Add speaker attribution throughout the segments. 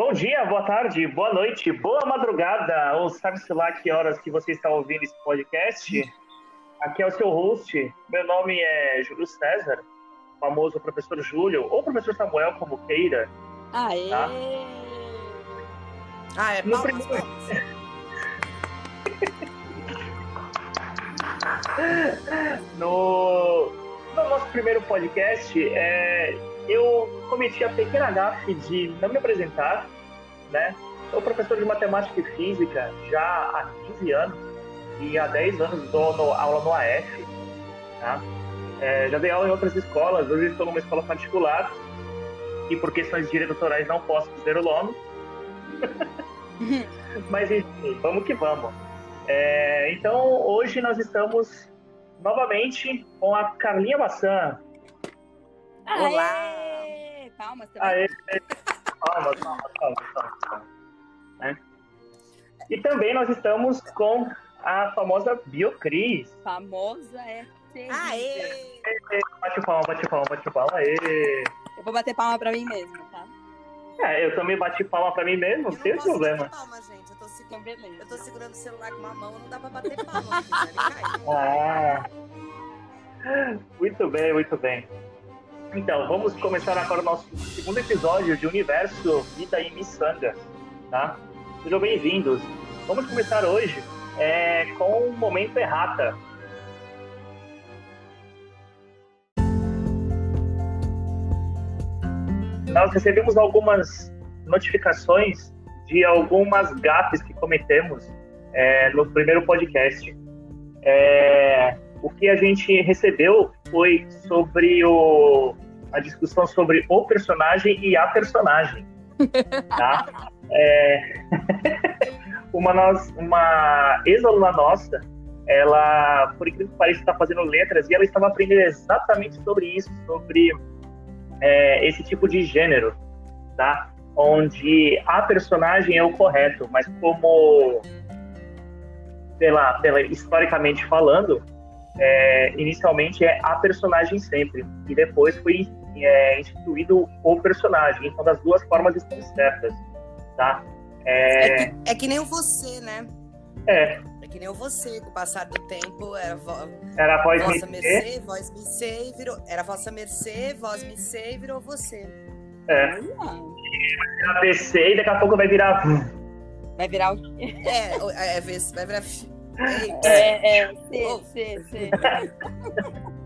Speaker 1: Bom dia, boa tarde, boa noite, boa madrugada, ou sabe-se lá que horas que você está ouvindo esse podcast. Aqui é o seu host, meu nome é Júlio César, famoso professor Júlio, ou professor Samuel, como queira.
Speaker 2: Aê!
Speaker 1: Tá?
Speaker 3: Ah, é
Speaker 1: No
Speaker 3: palmas,
Speaker 1: primeiro-
Speaker 3: palmas.
Speaker 1: No, no nosso primeiro podcast, é, eu cometi a pequena gafe de não me apresentar, né? Sou professor de matemática e física já há 15 anos e há 10 anos dou no- aula no AF, tá? É, já dei aula em outras escolas, hoje estou numa escola particular e por questões diretorais não posso dizer o nome. Mas enfim, vamos que vamos. É, então, hoje nós estamos novamente com a Carlinha Maçã.
Speaker 3: Olá.
Speaker 2: Aê! Palmas também.
Speaker 1: Aê! Palmas, palmas, palmas, palmas, palmas. Né? E também nós estamos com a famosa Biocris.
Speaker 2: Famosa é terrível.
Speaker 3: Aê!
Speaker 1: Bate palma, bate palma, bate palma. Aê!
Speaker 2: Eu vou bater palma pra mim mesmo, tá?
Speaker 1: É, eu também bati palma pra mim mesmo,
Speaker 3: Eu
Speaker 1: não tem
Speaker 3: não posso
Speaker 1: problema.
Speaker 3: bater palma, gente. Eu tô, segurando,
Speaker 2: Então, beleza.
Speaker 3: eu tô segurando o celular com uma mão, não dá pra bater palma. Se cai.
Speaker 1: Ah, muito bem, muito bem. Então, vamos começar agora o nosso segundo episódio de Universo Vida e Missangas, tá? Sejam bem-vindos. Vamos começar hoje é, com o Momento Errata. Nós recebemos algumas notificações de algumas gafes que cometemos é, no primeiro podcast. É, o que a gente recebeu foi sobre o, a discussão sobre o personagem e a personagem. Tá? É, uma nós- uma ex-aluna nossa, ela, por incrível que pareça, está fazendo letras e ela estava aprendendo exatamente sobre isso, sobre é, esse tipo de gênero, tá? Onde a personagem é o correto, mas como pela, pela historicamente falando, é, inicialmente é a personagem sempre e depois foi é, instituído o personagem. Então, das duas formas estão certas, tá?
Speaker 3: É
Speaker 1: É,
Speaker 3: que, é que nem o você, né?
Speaker 1: é,
Speaker 3: É que nem o você, com o passar do tempo, era vo-
Speaker 1: era a voz
Speaker 3: vossa
Speaker 1: me
Speaker 3: mercê, voz me sei, virou. Era vossa mercê, voz me sei, virou você.
Speaker 1: é,
Speaker 2: Olha,
Speaker 1: era PC e daqui a pouco vai virar
Speaker 2: Vai virar o.
Speaker 3: É, o- é, é, vez- vai virar.
Speaker 2: É, é. C,
Speaker 3: Oh.
Speaker 2: C, C.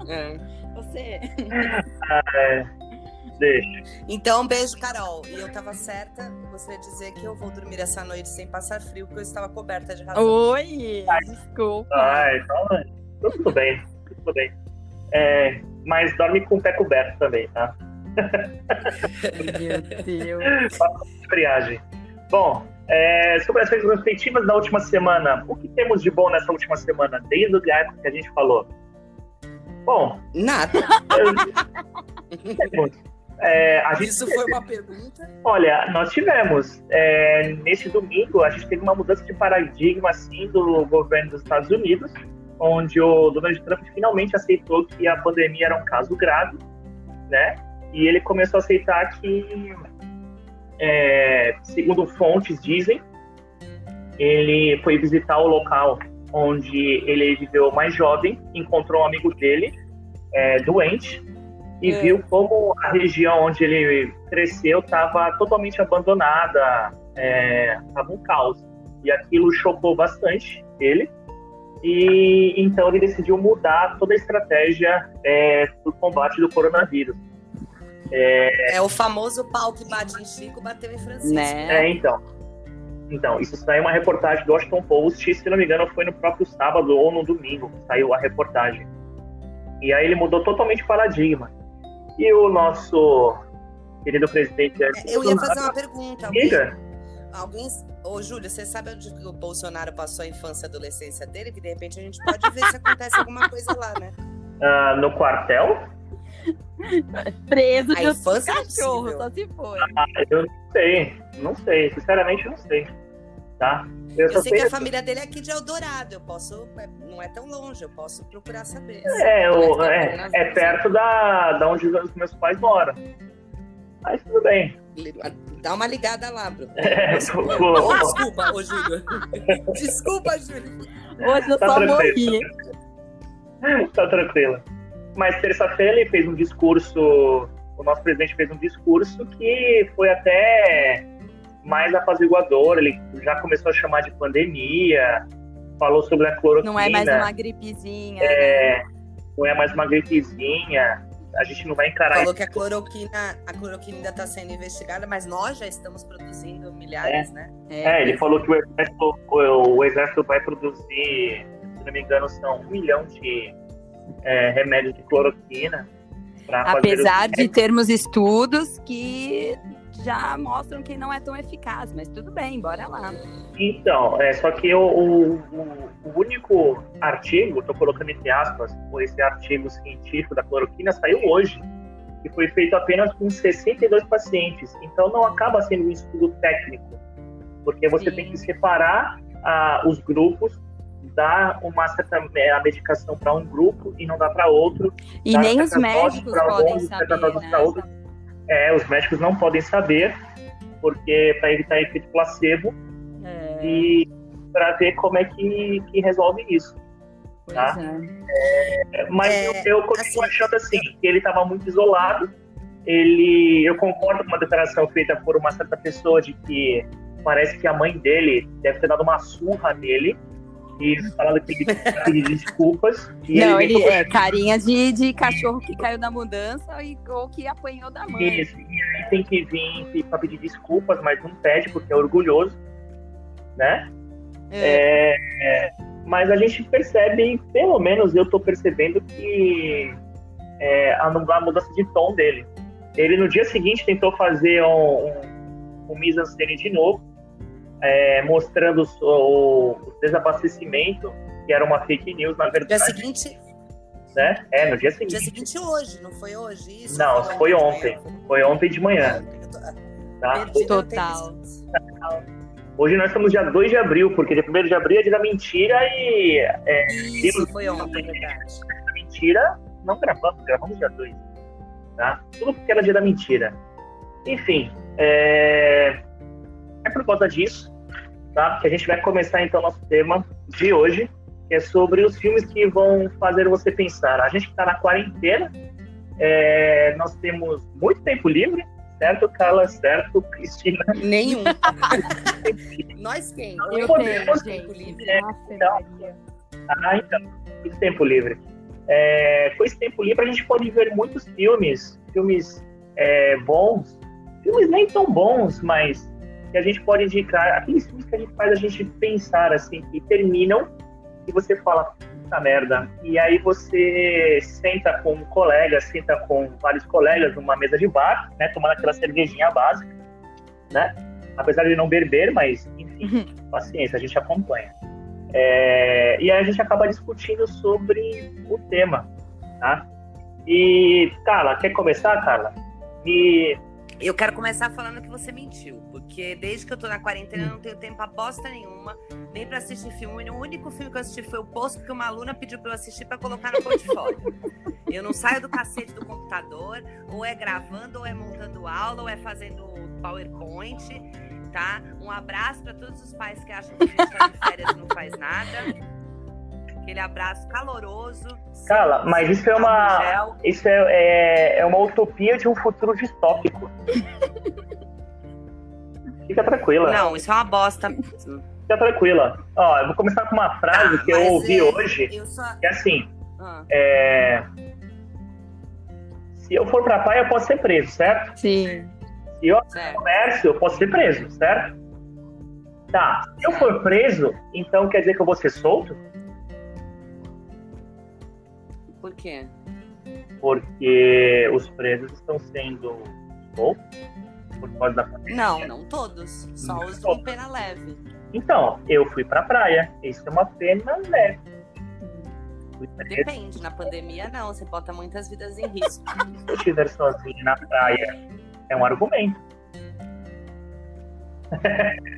Speaker 3: É.
Speaker 2: Você.
Speaker 1: é, deixa.
Speaker 3: Então, um beijo, Carol. E eu tava certa, de dizer que eu vou dormir essa noite sem passar frio, porque eu estava coberta de razão.
Speaker 2: Oi! Desculpa.
Speaker 1: Ah, então, é, tudo bem, tudo bem. É, mas dorme com o pé coberto também, tá?
Speaker 2: Meu Deus.
Speaker 1: friagem. Bom, é, sobre as retrospectivas da última semana, o que temos de bom nessa última semana, desde o dia que a gente falou? Bom,
Speaker 3: Nada.
Speaker 1: eu-. É, a gente,
Speaker 3: Isso foi uma pergunta.
Speaker 1: olha, nós tivemos. É, nesse domingo, a gente teve uma mudança de paradigma assim, do governo dos Estados Unidos, onde o Donald Trump finalmente aceitou que a pandemia era um caso grave, né? E ele começou a aceitar que, é, segundo fontes dizem, ele foi visitar o local onde ele viveu mais jovem, encontrou um amigo dele é, doente e
Speaker 2: É.
Speaker 1: viu como a região onde ele cresceu estava totalmente abandonada, estava um caos. E aquilo chocou bastante ele. E então ele decidiu mudar toda a estratégia é, do combate do coronavírus.
Speaker 3: É o famoso pau que bate em Chico, bateu em Francisco.
Speaker 2: Né?
Speaker 1: É, então. Então, isso saiu uma reportagem do Washington Post, se não me engano, foi no próprio sábado ou no domingo que saiu a reportagem. E aí ele mudou totalmente o paradigma. E o nosso querido presidente Jair
Speaker 3: É, Eu ia fazer uma pergunta. Alguém,
Speaker 1: Diga.
Speaker 3: alguém... Ô, Júlio, você sabe onde o Bolsonaro passou a infância e adolescência dele? Que de repente a gente pode ver se acontece alguma coisa lá, né?
Speaker 1: Ah, no quartel?
Speaker 2: Preso
Speaker 3: A
Speaker 2: de
Speaker 3: infância é
Speaker 2: cachorro,
Speaker 3: possível.
Speaker 2: só se foi.
Speaker 1: Ah, eu não sei. Não sei. Sinceramente, não sei. Tá? Eu,
Speaker 3: Eu sei que a família dele é aqui de Eldorado. Eu posso. é, Não é tão longe, eu posso procurar saber.
Speaker 1: É,
Speaker 3: Mas tá
Speaker 1: é,
Speaker 3: nas
Speaker 1: é perto da, da onde os meus pais moram. Mas tudo bem.
Speaker 3: Dá uma ligada lá, Bruno.
Speaker 1: É,
Speaker 3: Ô, desculpa, ô Júlio. Desculpa, Júlio.
Speaker 2: Hoje eu
Speaker 1: Tá
Speaker 2: só
Speaker 1: tranquilo.
Speaker 2: morri.
Speaker 1: tá tranquila. Mas terça-feira ele fez um discurso, o nosso presidente fez um discurso que foi até mais apaziguador. Ele já começou a chamar de pandemia, falou sobre a cloroquina.
Speaker 2: Não é mais uma gripezinha. né?
Speaker 1: é, não é mais uma gripezinha. A gente não vai encarar
Speaker 3: Falou que a cloroquina, a cloroquina ainda está sendo investigada, mas nós já estamos produzindo milhares, né?
Speaker 1: É, ele falou que o exército, o, o exército vai produzir, se não me engano, são um milhão de é, remédios de cloroquina.
Speaker 2: Apesar de termos estudos que já mostram que não é tão eficaz, mas tudo bem, bora lá.
Speaker 1: Então, é, só que o, o, o- único artigo, estou colocando entre aspas, esse artigo científico da cloroquina saiu hoje, e foi feito apenas com 62 pacientes. Então não acaba sendo um estudo técnico, porque você
Speaker 2: Sim.
Speaker 1: tem que separar ah, os grupos, dar uma certa eh, a medicação para um grupo e não dá para outro.
Speaker 2: E
Speaker 1: Dá
Speaker 2: nem os médicos
Speaker 1: pra
Speaker 2: podem
Speaker 1: alguns,
Speaker 2: saber, né?
Speaker 1: pra outros. É, os médicos não podem saber, porque para evitar efeito placebo
Speaker 2: É,
Speaker 1: e para ver como é que, que resolve isso.
Speaker 2: pois
Speaker 1: tá?
Speaker 2: é.
Speaker 1: Mas
Speaker 3: É,
Speaker 1: eu, eu continuo
Speaker 3: assim,
Speaker 1: achando assim, que ele estava muito isolado. Ele, eu concordo com uma declaração feita por uma certa pessoa de que parece que a mãe dele deve ter dado uma surra nele e falando que ele pedir desculpas.
Speaker 2: Não,
Speaker 1: ele,
Speaker 2: ele é carinha de, de cachorro que caiu da mudança e, ou que apanhou da mãe.
Speaker 1: Isso, e aí tem que vir para pedir desculpas, mas não pede porque é orgulhoso, né?
Speaker 2: É.
Speaker 1: É, é, mas a gente percebe, pelo menos eu tô percebendo que é, a, a mudança de tom dele. Ele no dia seguinte tentou fazer um, um, um mise-en-scène de novo, é, mostrando o, o, desabastecimento, que era uma fake news, na
Speaker 3: Dia
Speaker 1: verdade,
Speaker 3: seguinte,
Speaker 1: né? É, no dia seguinte.
Speaker 3: dia seguinte hoje, não foi hoje isso?
Speaker 1: Não, foi
Speaker 3: de
Speaker 1: ontem.
Speaker 3: manhã?
Speaker 1: Foi ontem de manhã,
Speaker 3: Ontem, tô-
Speaker 1: tá?
Speaker 2: Total.
Speaker 1: Hoje nós estamos dia 2 de abril, porque dia 1 de abril é dia da mentira e é,
Speaker 3: Isso, foi ontem, verdade.
Speaker 1: da mentira não gravamos, gravamos dia 2. Tá? Tudo porque era dia da mentira. Enfim, é, é por conta disso tá? que a gente vai começar então nosso tema de hoje, que é sobre os filmes que vão fazer você pensar. A gente está na quarentena, é, nós temos muito tempo livre, certo, Carla? Certo, Cristina?
Speaker 3: Nenhum. Nós quem?
Speaker 1: Não
Speaker 2: Eu
Speaker 1: podemos-
Speaker 2: tenho,
Speaker 3: tempo livre.
Speaker 2: Nossa,
Speaker 1: então. Ah, então, muito tempo livre. É, com esse tempo livre a gente pode ver muitos filmes, filmes é, bons, filmes nem tão bons, mas que a gente pode indicar, aqueles filmes que a gente faz a gente pensar, assim, que terminam e você fala, puta merda. E aí você senta com um colega, senta com vários colegas numa mesa de bar, né, tomando aquela cervejinha básica, né? Apesar de não beber, mas, enfim, paciência, a gente acompanha. É, e aí a gente acaba discutindo sobre o tema, tá? E, Carla, quer começar, Carla? E
Speaker 3: Eu quero começar falando que você mentiu, porque desde que eu tô na quarentena eu não tenho tempo a bosta nenhuma, nem pra assistir filme. O único filme que eu assisti foi o post que uma aluna pediu pra eu assistir pra colocar no portfólio. Eu não saio do cacete do computador, ou é gravando, ou é montando aula, ou é fazendo PowerPoint, tá? Um abraço pra todos os pais que acham que a gente tá de férias e não faz nada. Aquele abraço caloroso.
Speaker 1: Carla,
Speaker 3: sem-
Speaker 1: mas isso é uma- isso é, é, é uma utopia de um futuro distópico. Fica tranquila.
Speaker 3: Não, isso é uma bosta.
Speaker 1: Fica tranquila. Ó, eu vou começar com uma frase que eu ouvi
Speaker 3: é,
Speaker 1: hoje,
Speaker 3: Eu só.
Speaker 1: que é assim,
Speaker 3: Ah.
Speaker 1: é... Se eu for pra praia, eu posso ser preso, certo?
Speaker 2: Sim.
Speaker 1: Se eu
Speaker 3: Certo.
Speaker 1: comércio, eu posso ser preso, certo? Tá. Se eu for preso, então quer dizer que eu vou ser solto?
Speaker 3: Por quê?
Speaker 1: Porque os presos estão sendo soltos por causa da pandemia.
Speaker 3: Não, não todos. Só os com pena leve.
Speaker 1: Então, eu fui pra praia. Isso é uma pena leve.
Speaker 3: Depende. Na pandemia, não. Você bota muitas vidas em risco.
Speaker 1: Se eu estiver sozinho na praia, é um argumento.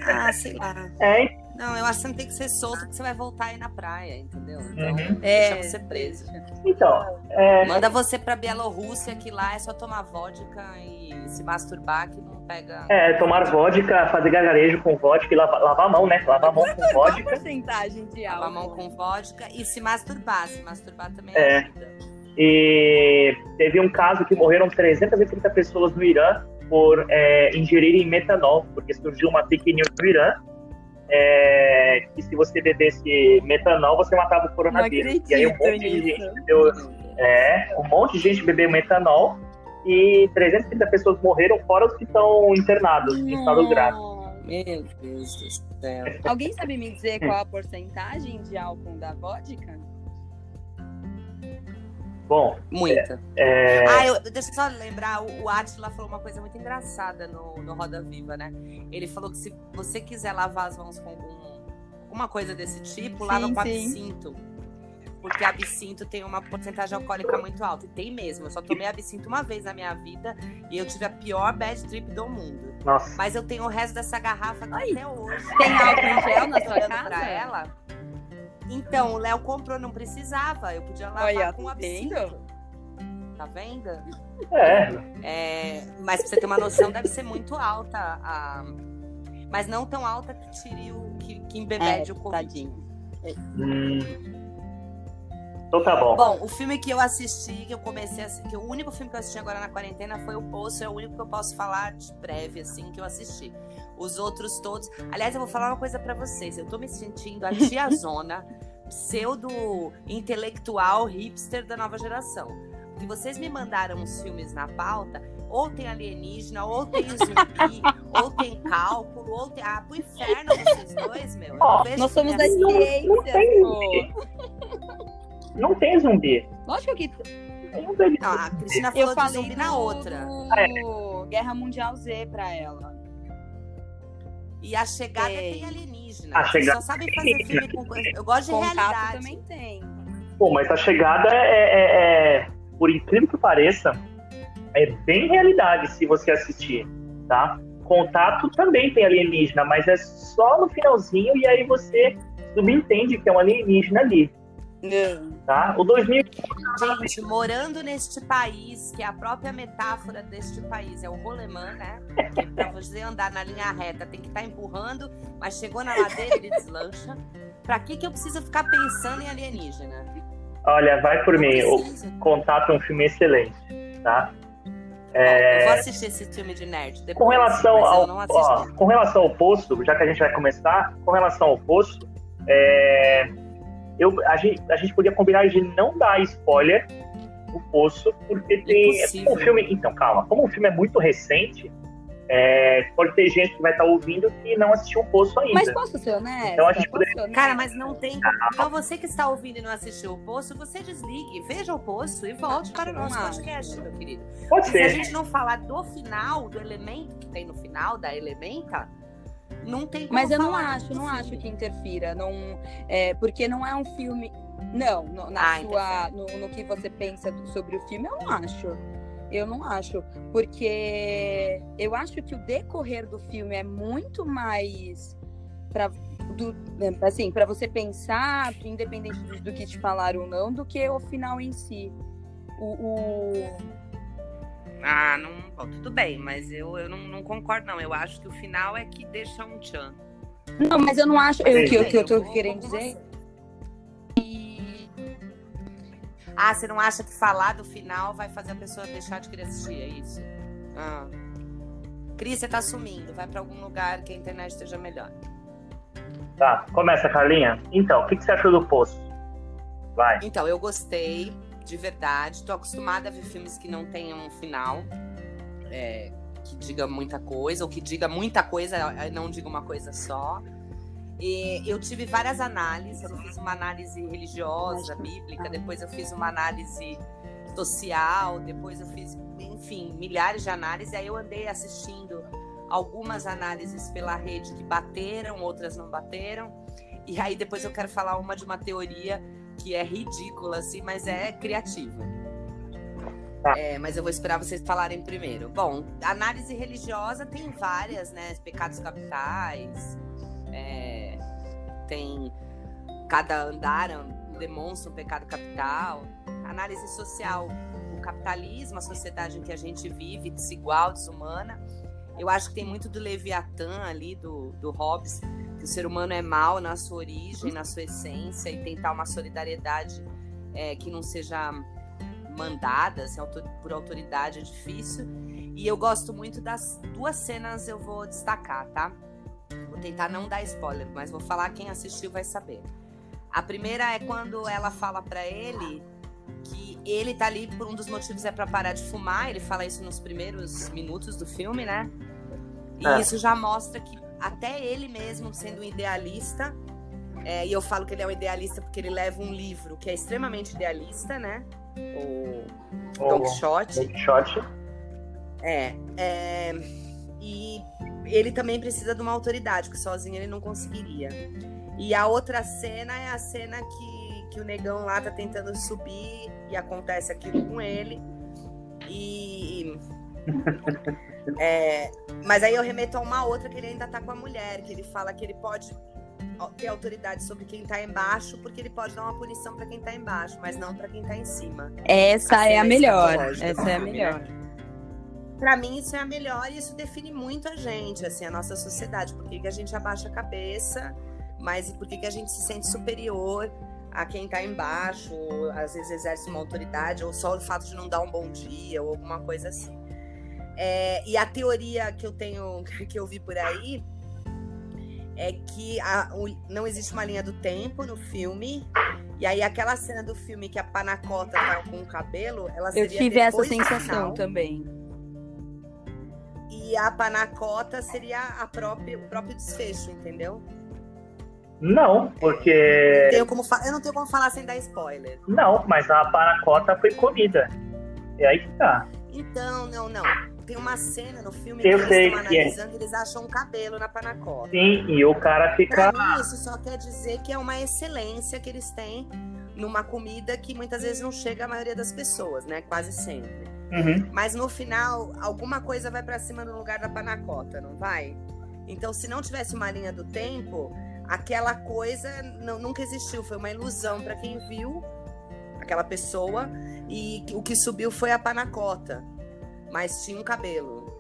Speaker 3: Ah, sei lá.
Speaker 1: É,
Speaker 3: Não, eu acho que você não tem que ser solto que você vai voltar aí na praia, entendeu? Então,
Speaker 1: Uhum.
Speaker 3: deixa
Speaker 2: É.
Speaker 3: você preso.
Speaker 1: então, é,
Speaker 3: Manda você pra Bielorrússia, que lá é só tomar vodka e se masturbar, que não pega.
Speaker 1: É, tomar vodka, fazer gargarejo com vodka e lavar, lavar a mão, né? Lavar a mão com
Speaker 2: Qual a
Speaker 1: vodka.
Speaker 2: porcentagem de álcool?
Speaker 3: Lavar a mão com vodka e se masturbar. Se masturbar também
Speaker 1: É.
Speaker 3: ajuda.
Speaker 1: E teve um caso que morreram 330 pessoas no Irã por é, ingerirem metanol, porque surgiu uma fake news no Irã é, que se você bebesse metanol, você matava o
Speaker 2: Não
Speaker 1: coronavírus. E aí um monte de
Speaker 2: nisso.
Speaker 1: gente bebeu, é, um monte de gente bebeu metanol e 330 pessoas morreram, fora os que estão internados em estado grave.
Speaker 3: Meu Deus do céu.
Speaker 2: Alguém sabe me dizer qual a porcentagem de álcool da vodka?
Speaker 1: Bom,
Speaker 3: Muita.
Speaker 1: é,
Speaker 3: Ah, eu, deixa eu só lembrar, o, o Atila falou uma coisa muito engraçada no, no Roda Viva, né? Ele falou que se você quiser lavar as mãos com algum, alguma coisa desse tipo,
Speaker 2: Sim,
Speaker 3: lava com absinto. Porque absinto tem uma porcentagem alcoólica muito alta. E tem mesmo. Eu só tomei absinto uma vez na minha vida e eu tive a pior bad trip do mundo.
Speaker 1: nossa,
Speaker 3: Mas eu tenho o resto dessa garrafa
Speaker 2: Ai,
Speaker 3: até hoje.
Speaker 2: tem álcool em gel na sua casa?
Speaker 3: Pra ela. Então, o Léo comprou, não precisava. Eu podia lavar
Speaker 2: Olha,
Speaker 3: com
Speaker 2: tá
Speaker 3: absinto. Tá vendo?
Speaker 1: é,
Speaker 3: É, mas pra você ter uma noção, deve ser muito alta. A... Mas não tão alta que tire o. que, que embebede
Speaker 2: É,
Speaker 3: o Covid.
Speaker 2: tadinho.
Speaker 1: hum, então tá bom.
Speaker 3: Bom, o filme que eu assisti, que eu comecei a assistir, que o único filme que eu assisti agora na quarentena foi o Poço, é o único que eu posso falar de breve, assim, que eu assisti. Os outros todos. Aliás, eu vou falar uma coisa pra vocês. Eu tô me sentindo a tiazona, pseudo intelectual hipster da nova geração. Porque vocês me mandaram os filmes na pauta, ou tem alienígena, ou tem zumbi, ou tem cálculo, ou tem. Ah, pro inferno vocês dois, meu. Vejo
Speaker 2: Nós somos
Speaker 3: filme
Speaker 2: da
Speaker 3: assim.
Speaker 1: Não- não
Speaker 2: ciência,
Speaker 1: tem. Não tem zumbi.
Speaker 2: Lógico que
Speaker 1: Não tem
Speaker 3: Não, a Cristina
Speaker 2: eu
Speaker 3: falou de
Speaker 2: falei
Speaker 3: zumbi na
Speaker 2: do-
Speaker 3: outra.
Speaker 2: do Guerra Mundial Z pra ela.
Speaker 3: E a chegada
Speaker 2: Tem.
Speaker 3: tem alienígena.
Speaker 1: A
Speaker 3: Vocês
Speaker 1: Chegada
Speaker 3: só sabem fazer filme com coisa. Eu gosto de
Speaker 2: Contato
Speaker 3: realidade.
Speaker 2: também tem.
Speaker 1: Pô, mas a chegada é, é- é- por incrível que pareça, é bem realidade se você assistir, tá? Contato também tem alienígena, mas é só no finalzinho e aí você subentende que é um alienígena ali, tá? O 2000
Speaker 3: Gente, morando neste país, que é a própria metáfora deste país, é o rolemã, né? Que pra você andar na linha reta tem que estar empurrando, mas chegou na ladeira ele deslancha. Pra que, que eu preciso ficar pensando em alienígena?
Speaker 1: olha, vai por
Speaker 3: Não
Speaker 1: mim, o
Speaker 3: preciso.
Speaker 1: Contato é um filme excelente, tá?
Speaker 3: Eu vou assistir esse filme de nerd depois.
Speaker 1: Com relação ao, ó, com relação ao poço, já que a gente vai começar, com relação ao poço, é, eu, a, gente, a gente podia combinar de não dar spoiler do poço, porque tem como o filme, então calma, como o filme é muito recente, é, pode ter gente que vai estar ouvindo que não assistiu o poço ainda.
Speaker 2: Mas posso ser honesta?
Speaker 1: Então a gente
Speaker 2: Posso ser honesta?
Speaker 3: Cara, mas não tem. como. Então você que está ouvindo e não assistiu o poço, você desligue, veja o poço e volte para o nosso podcast, meu querido.
Speaker 1: Pode
Speaker 3: E se a
Speaker 1: ser.
Speaker 3: gente não falar do final, do elemento que tem no final, da elementa, não tem como
Speaker 2: Mas eu não acho, não
Speaker 3: filme.
Speaker 2: acho que interfira. Não, é, porque não é um filme. Não, no, na
Speaker 3: Ah,
Speaker 2: sua, no, no que você pensa sobre o filme, eu não acho. Eu não acho. Porque eu acho que o decorrer do filme é muito mais. Pra, do, assim, para você pensar, independente do, do que te falaram ou não, do que o final em si. O, o-
Speaker 3: Ah, não. bom, tudo bem, mas eu, eu não, não concordo, não. Eu acho que o final é que deixa um tchan.
Speaker 2: Não, mas eu não acho. eu- O que, eu- que eu tô
Speaker 3: Eu
Speaker 2: querendo dizer.
Speaker 3: Ah, você não acha que falar do final vai fazer a pessoa deixar de querer assistir? É isso? Ah. Cris, você tá sumindo. Vai pra algum lugar que a internet esteja melhor.
Speaker 1: Tá, começa, Carlinha. Então, o que, que você achou do poço? Vai.
Speaker 3: Então, eu gostei, de verdade. Tô acostumada a ver filmes que não tenham um final. é, que diga muita coisa, ou que diga muita coisa, e não diga uma coisa só. E eu tive várias análises. Eu fiz uma análise religiosa, bíblica, depois eu fiz uma análise social, depois eu fiz, enfim, milhares de análises. Aí eu andei assistindo algumas análises pela rede que bateram, outras não bateram. E aí depois eu quero falar uma de uma teoria que é ridícula, assim, mas é criativa.
Speaker 1: Tá.
Speaker 3: É, mas eu vou esperar vocês falarem primeiro. Bom, análise religiosa tem várias, né? Pecados capitais, é, tem cada andar demonstra um pecado capital. Análise social, o capitalismo, a sociedade em que a gente vive, desigual, desumana. Eu acho que tem muito do Leviatã ali, do, do Hobbes, que o ser humano é mal na sua origem, na sua essência, e tentar uma solidariedade é, que não seja mandada assim, por autoridade é difícil. E eu gosto muito das duas cenas, eu vou destacar, tá? Vou tentar não dar spoiler, mas vou falar quem assistiu vai saber. A primeira é quando ela fala para ele que ele tá ali por um dos motivos é para parar de fumar. Ele fala isso nos primeiros minutos do filme, né? E é. isso já mostra que até ele mesmo, sendo um idealista, é, e eu falo que ele é um idealista porque ele leva um livro que é extremamente idealista, né? O Don Quixote.
Speaker 1: Don Quixote.
Speaker 3: É, é. E ele também precisa de uma autoridade, que sozinho ele não conseguiria. E a outra cena é a cena que, que o negão lá tá tentando subir e acontece aquilo com ele. E. é, mas aí eu remeto a uma outra que ele ainda tá com a mulher, que ele fala que ele pode ter autoridade sobre quem tá embaixo, porque ele pode dar uma punição para quem tá embaixo, mas não para quem tá em cima.
Speaker 2: Essa é a melhor. Essa é a melhor.
Speaker 3: Para mim isso é a melhor e isso define muito a gente, assim, a nossa sociedade, porque que a gente abaixa a cabeça, mas por que a gente se sente superior a quem está embaixo, às vezes exerce uma autoridade, ou só o fato de não dar um bom dia, ou alguma coisa assim. É, e a teoria que eu tenho, que eu vi por aí, é que a, o, não existe uma linha do tempo no filme. E aí aquela cena do filme que a Panacota tá com o cabelo, ela seria
Speaker 2: Eu tive essa sensação também.
Speaker 3: E a Panacota seria a própria, o próprio desfecho, entendeu?
Speaker 1: Não, porque.
Speaker 3: Não tenho como Eu não tenho como falar sem dar spoiler.
Speaker 1: Não, mas a Panacota foi comida. É aí que tá.
Speaker 3: Então, não, não tem uma cena no filme
Speaker 1: eu
Speaker 3: que
Speaker 1: sei
Speaker 3: eles estão é. analisando e eles acham um cabelo na panacota.
Speaker 1: Sim, e o cara fica.
Speaker 3: Mim, isso só quer dizer que é uma excelência que eles têm numa comida que muitas vezes não chega à maioria das pessoas, né? Quase sempre.
Speaker 1: Uhum.
Speaker 3: Mas no final, alguma coisa vai para cima no lugar da panacota, não vai? Então, se não tivesse uma linha do tempo, aquela coisa não, nunca existiu. Foi uma ilusão para quem viu aquela pessoa e o que subiu foi a panacota mas tinha um cabelo.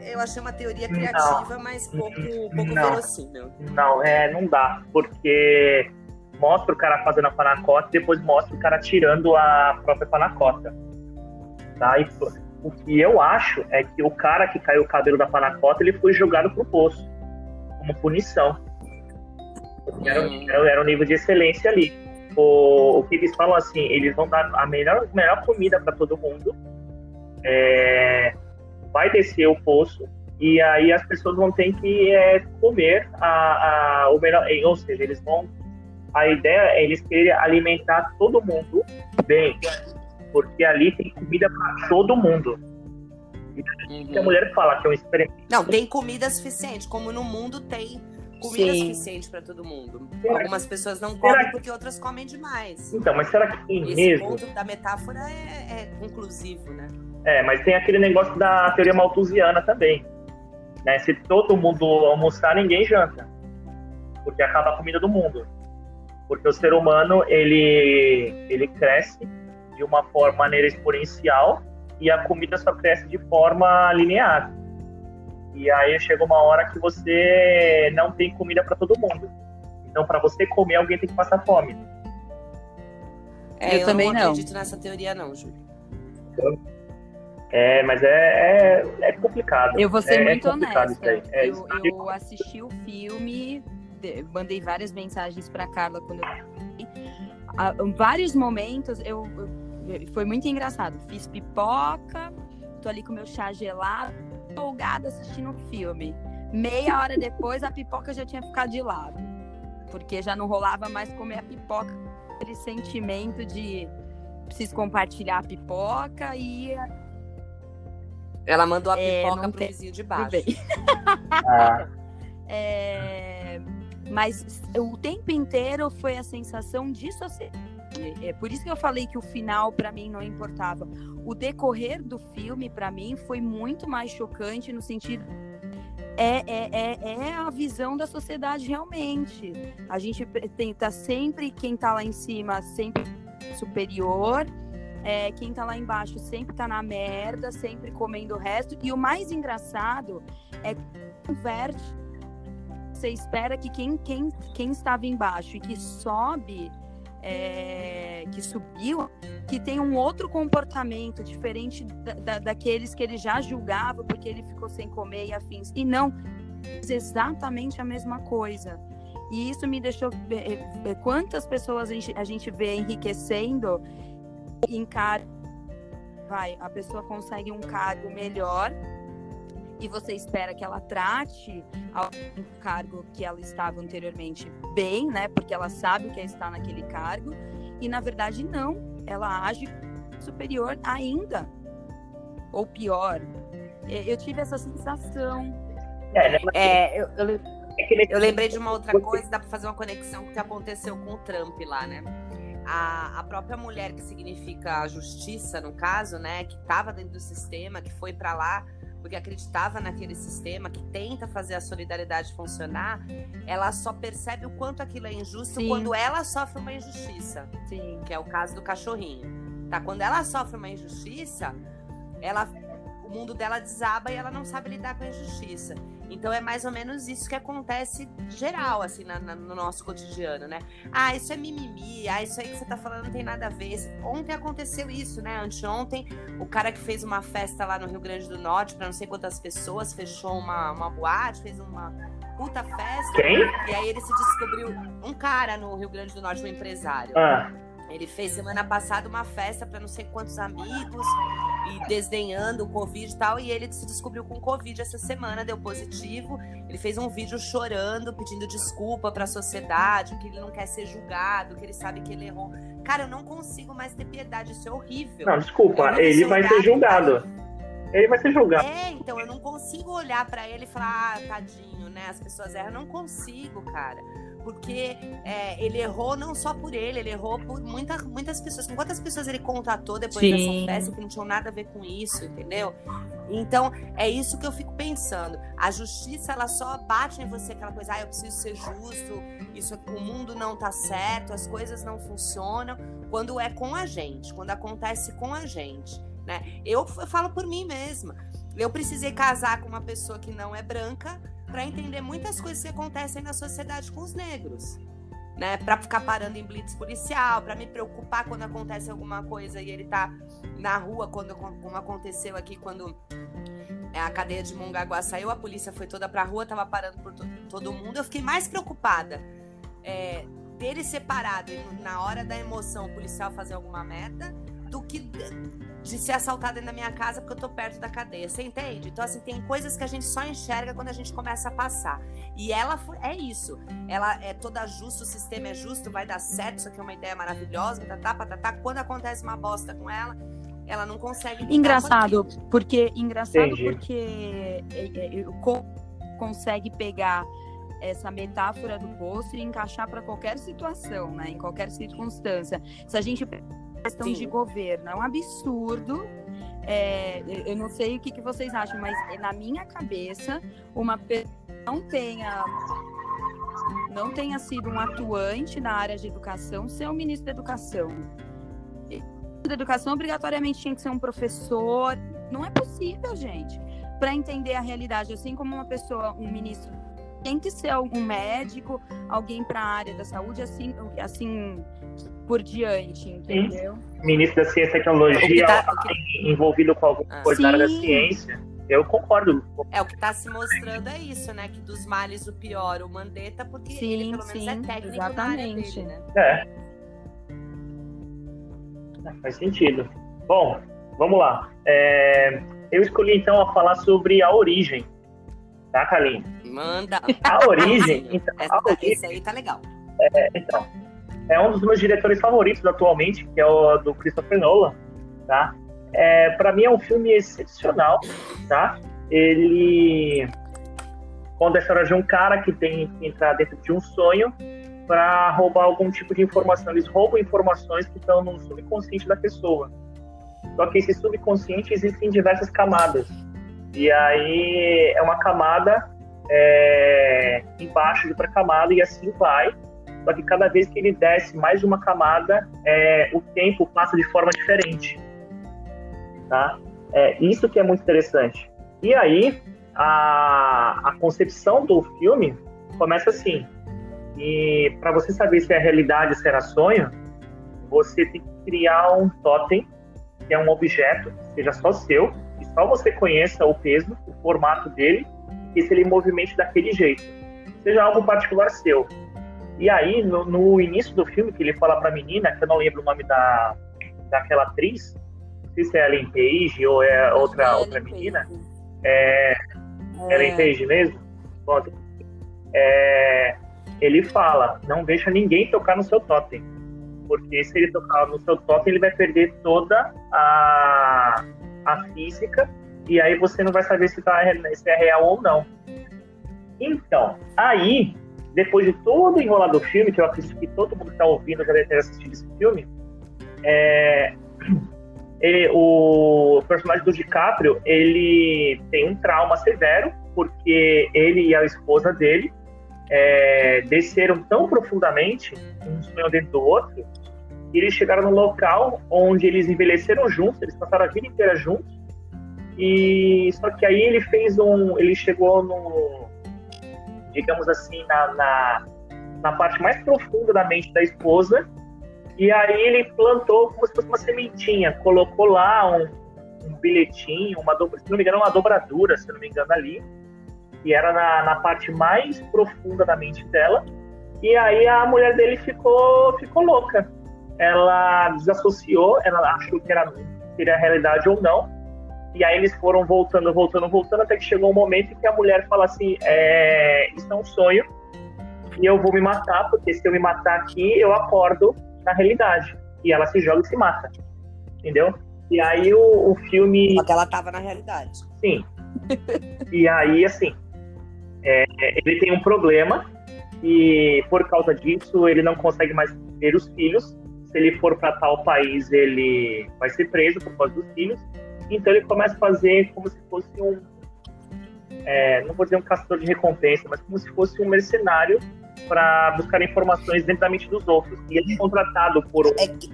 Speaker 3: Eu achei uma teoria criativa, não, mas pouco, pouco não, verossímil.
Speaker 1: Não, é, não dá, porque mostra o cara fazendo a panacota e depois mostra o cara tirando a própria panacota. Tá? E, o que eu acho é que o cara que caiu o cabelo da panacota, ele foi jogado pro poço, como punição. Era, era, era um nível de excelência ali. O, o que eles falam assim, eles vão dar a melhor, melhor comida para todo mundo, é, vai descer o poço e aí as pessoas vão ter que é, comer a, a, o melhor, ou seja, eles vão a ideia é eles querem alimentar todo mundo bem, porque ali tem comida para todo mundo. E a mulher fala que é um experimento.
Speaker 3: Não, tem comida suficiente, como no mundo tem comida Sim. suficiente para todo mundo. Será Algumas pessoas não comem que... porque outras comem demais.
Speaker 1: Então, mas será que tem
Speaker 3: Esse
Speaker 1: mesmo?
Speaker 3: ponto da metáfora é, é conclusivo, né?
Speaker 1: É, mas tem aquele negócio da teoria malthusiana também. Né? Se todo mundo almoçar, ninguém janta. Porque acaba a comida do mundo. Porque o ser humano, ele, ele cresce de uma forma, maneira exponencial e a comida só cresce de forma linear. E aí chega uma hora que você não tem comida para todo mundo. Então, para você comer, alguém tem que passar fome.
Speaker 3: É, eu, eu também não acredito nessa teoria, não, Júlio.
Speaker 1: É, mas é, é, é complicado.
Speaker 2: Eu vou ser
Speaker 1: é,
Speaker 2: muito honesta. É, eu, eu assisti o filme, mandei várias mensagens para Carla quando eu ah, em vários momentos eu, eu, foi muito engraçado. Fiz pipoca, tô ali com meu chá gelado, empolgada assistindo o filme. Meia hora depois a pipoca já tinha ficado de lado, porque já não rolava mais comer a pipoca, aquele sentimento de preciso compartilhar a pipoca e
Speaker 3: ela mandou a é, pipoca pro tem... vizinho de baixo.
Speaker 1: ah.
Speaker 2: é, mas o tempo inteiro foi a sensação de sociedade. É por isso que eu falei que o final para mim não importava. O decorrer do filme para mim foi muito mais chocante no sentido é, é, é, é, a visão da sociedade realmente. A gente tenta sempre quem está lá em cima sempre superior é, quem tá lá embaixo sempre tá na merda, sempre comendo o resto. E o mais engraçado é que converte. Você espera que quem, quem, quem estava embaixo e que sobe, é, que subiu, que tem um outro comportamento diferente da, da, daqueles que ele já julgava porque ele ficou sem comer e afins. E não, exatamente a mesma coisa. E isso me deixou. Quantas pessoas a gente, a gente vê enriquecendo em cargo. Vai, a pessoa consegue um cargo melhor e você espera que ela trate ao cargo que ela estava anteriormente bem, né? Porque ela sabe que está naquele cargo. E na verdade, não. Ela age superior ainda. Ou pior. Eu tive essa sensação.
Speaker 3: É, né, é eu, eu, eu lembrei de uma outra coisa, dá para fazer uma conexão com o que aconteceu com o Trump lá, né? A, a própria mulher que significa a justiça, no caso, né, que estava dentro do sistema, que foi para lá porque acreditava naquele sistema, que tenta fazer a solidariedade funcionar, ela só percebe o quanto aquilo é injusto Sim. quando ela sofre uma injustiça. Sim. Que é o caso do cachorrinho. Tá? Quando ela sofre uma injustiça, ela o mundo dela desaba e ela não sabe lidar com a injustiça. Então é mais ou menos isso que acontece geral, assim, na, na, no nosso cotidiano, né? Ah, isso é mimimi, ah, isso aí que você tá falando não tem nada a ver. Ontem aconteceu isso, né? Anteontem, o cara que fez uma festa lá no Rio Grande do Norte para não sei quantas pessoas, fechou uma, uma boate, fez uma puta festa.
Speaker 1: Quem?
Speaker 3: E aí ele se descobriu um cara no Rio Grande do Norte, um empresário.
Speaker 1: Ah.
Speaker 3: Ele fez semana passada uma festa para não sei quantos amigos e desdenhando o Covid e tal. E ele se descobriu com Covid essa semana, deu positivo. Ele fez um vídeo chorando, pedindo desculpa para a sociedade, que ele não quer ser julgado, que ele sabe que ele errou. Cara, eu não consigo mais ter piedade, isso é horrível.
Speaker 1: Não, desculpa, ele vai ser julgado. Ele vai ser julgado.
Speaker 3: É, então eu não consigo olhar para ele e falar, ah, tadinho, né? As pessoas erram. Eu não consigo, cara porque é, ele errou não só por ele, ele errou por muita, muitas pessoas. Com quantas pessoas ele contatou depois Sim. dessa festa que não tinham nada a ver com isso, entendeu? Então, é isso que eu fico pensando. A justiça, ela só bate em você aquela coisa, ah, eu preciso ser justo, isso, o mundo não tá certo, as coisas não funcionam, quando é com a gente, quando acontece com a gente, né? Eu, eu falo por mim mesma. Eu precisei casar com uma pessoa que não é branca para entender muitas coisas que acontecem na sociedade com os negros. Né, para ficar parando em blitz policial, para me preocupar quando acontece alguma coisa e ele tá na rua, quando, como aconteceu aqui quando a cadeia de Mongaguá saiu, a polícia foi toda pra rua, tava parando por to todo mundo. Eu fiquei mais preocupada é, dele separado na hora da emoção o policial fazer alguma merda do que de ser assaltada dentro da minha casa porque eu tô perto da cadeia. Você entende? Então, assim, tem coisas que a gente só enxerga quando a gente começa a passar. E ela é isso. Ela é toda justa, o sistema é justo, vai dar certo, isso aqui é uma ideia maravilhosa, tá, tá, tá, tá. Quando acontece uma bosta com ela, ela não consegue.
Speaker 2: Engraçado, porque. Engraçado Entendi. porque é, é, consegue pegar essa metáfora do poço e encaixar para qualquer situação, né? Em qualquer circunstância. Se a gente questão Sim. de governo. É um absurdo. É, eu não sei o que, que vocês acham, mas na minha cabeça, uma pessoa não tenha não tenha sido um atuante na área de educação ser o ministro da educação. O da educação obrigatoriamente tinha que ser um professor. Não é possível, gente. Para entender a realidade, assim como uma pessoa, um ministro tem que ser um médico, alguém para a área da saúde, assim, assim por diante, entendeu? Sim.
Speaker 1: Ministro da Ciência e Tecnologia tá, que... envolvido com alguma ah. coisa da ciência. Eu concordo.
Speaker 3: É, o que está se mostrando é isso, né? Que dos males o pior, o Mandetta, porque sim, ele pelo menos é sim, é técnico exatamente. Dele, né?
Speaker 1: É. Faz sentido. Bom, vamos lá. É, eu escolhi então a falar sobre a origem. Tá, Kalim?
Speaker 3: Manda.
Speaker 1: A origem. então,
Speaker 3: Essa, a origem, esse aí tá legal.
Speaker 1: É, então, é um dos meus diretores favoritos atualmente, que é o do Christopher Nolan, tá? É, para mim é um filme excepcional, tá? Ele conta a história de um cara que tem que entrar dentro de um sonho para roubar algum tipo de informação. Eles roubam informações que estão no subconsciente da pessoa. Só que esse subconsciente existe em diversas camadas. E aí é uma camada é, embaixo de outra camada e assim vai só que cada vez que ele desce mais uma camada, é, o tempo passa de forma diferente. Tá? É, isso que é muito interessante. E aí, a, a concepção do filme começa assim. E para você saber se é realidade, se era sonho, você tem que criar um totem, que é um objeto, que seja só seu, e só você conheça o peso, o formato dele, e se ele movimente daquele jeito. Seja algo particular seu. E aí, no, no início do filme, que ele fala para a menina, que eu não lembro o nome da, daquela atriz, não sei se é Ellen Page ou é outra, é outra menina, é, é Ellen Page mesmo? Pronto. É, ele fala, não deixa ninguém tocar no seu totem. Porque se ele tocar no seu totem, ele vai perder toda a, a física e aí você não vai saber se, tá, se é real ou não. Então, aí, depois de todo o enrolado do filme, que eu acredito que todo mundo que está ouvindo já deve ter assistido esse filme, é, ele, o personagem do DiCaprio, ele tem um trauma severo, porque ele e a esposa dele é, desceram tão profundamente, um sonho dentro do outro, que eles chegaram no local onde eles envelheceram juntos, eles passaram a vida inteira juntos, e só que aí ele fez um, ele chegou no, digamos assim, na, na, na parte mais profunda da mente da esposa, e aí ele plantou como se fosse uma sementinha, colocou lá um, um bilhetinho, uma dobra, se não me engano, uma dobradura, se não me engano, ali, que era na, na parte mais profunda da mente dela. E aí a mulher dele ficou, ficou louca. Ela desassociou, ela achou que era, seria realidade ou não. E aí eles foram voltando, voltando, voltando, até que chegou um momento em que a mulher fala assim: é, Isso é um sonho, e eu vou me matar, porque se eu me matar aqui, eu acordo na realidade. E ela se joga e se mata. Entendeu? E aí o, o filme.
Speaker 3: Porque ela tava na realidade.
Speaker 1: Sim. e aí, assim, é, ele tem um problema e por causa disso ele não consegue mais ter os filhos. Se ele for para tal país, ele vai ser preso por causa dos filhos. Então ele começa a fazer como se fosse um, é, não vou dizer um caçador de recompensa, mas como se fosse um mercenário para buscar informações dentro da mente dos outros. E ele é contratado por um, é que,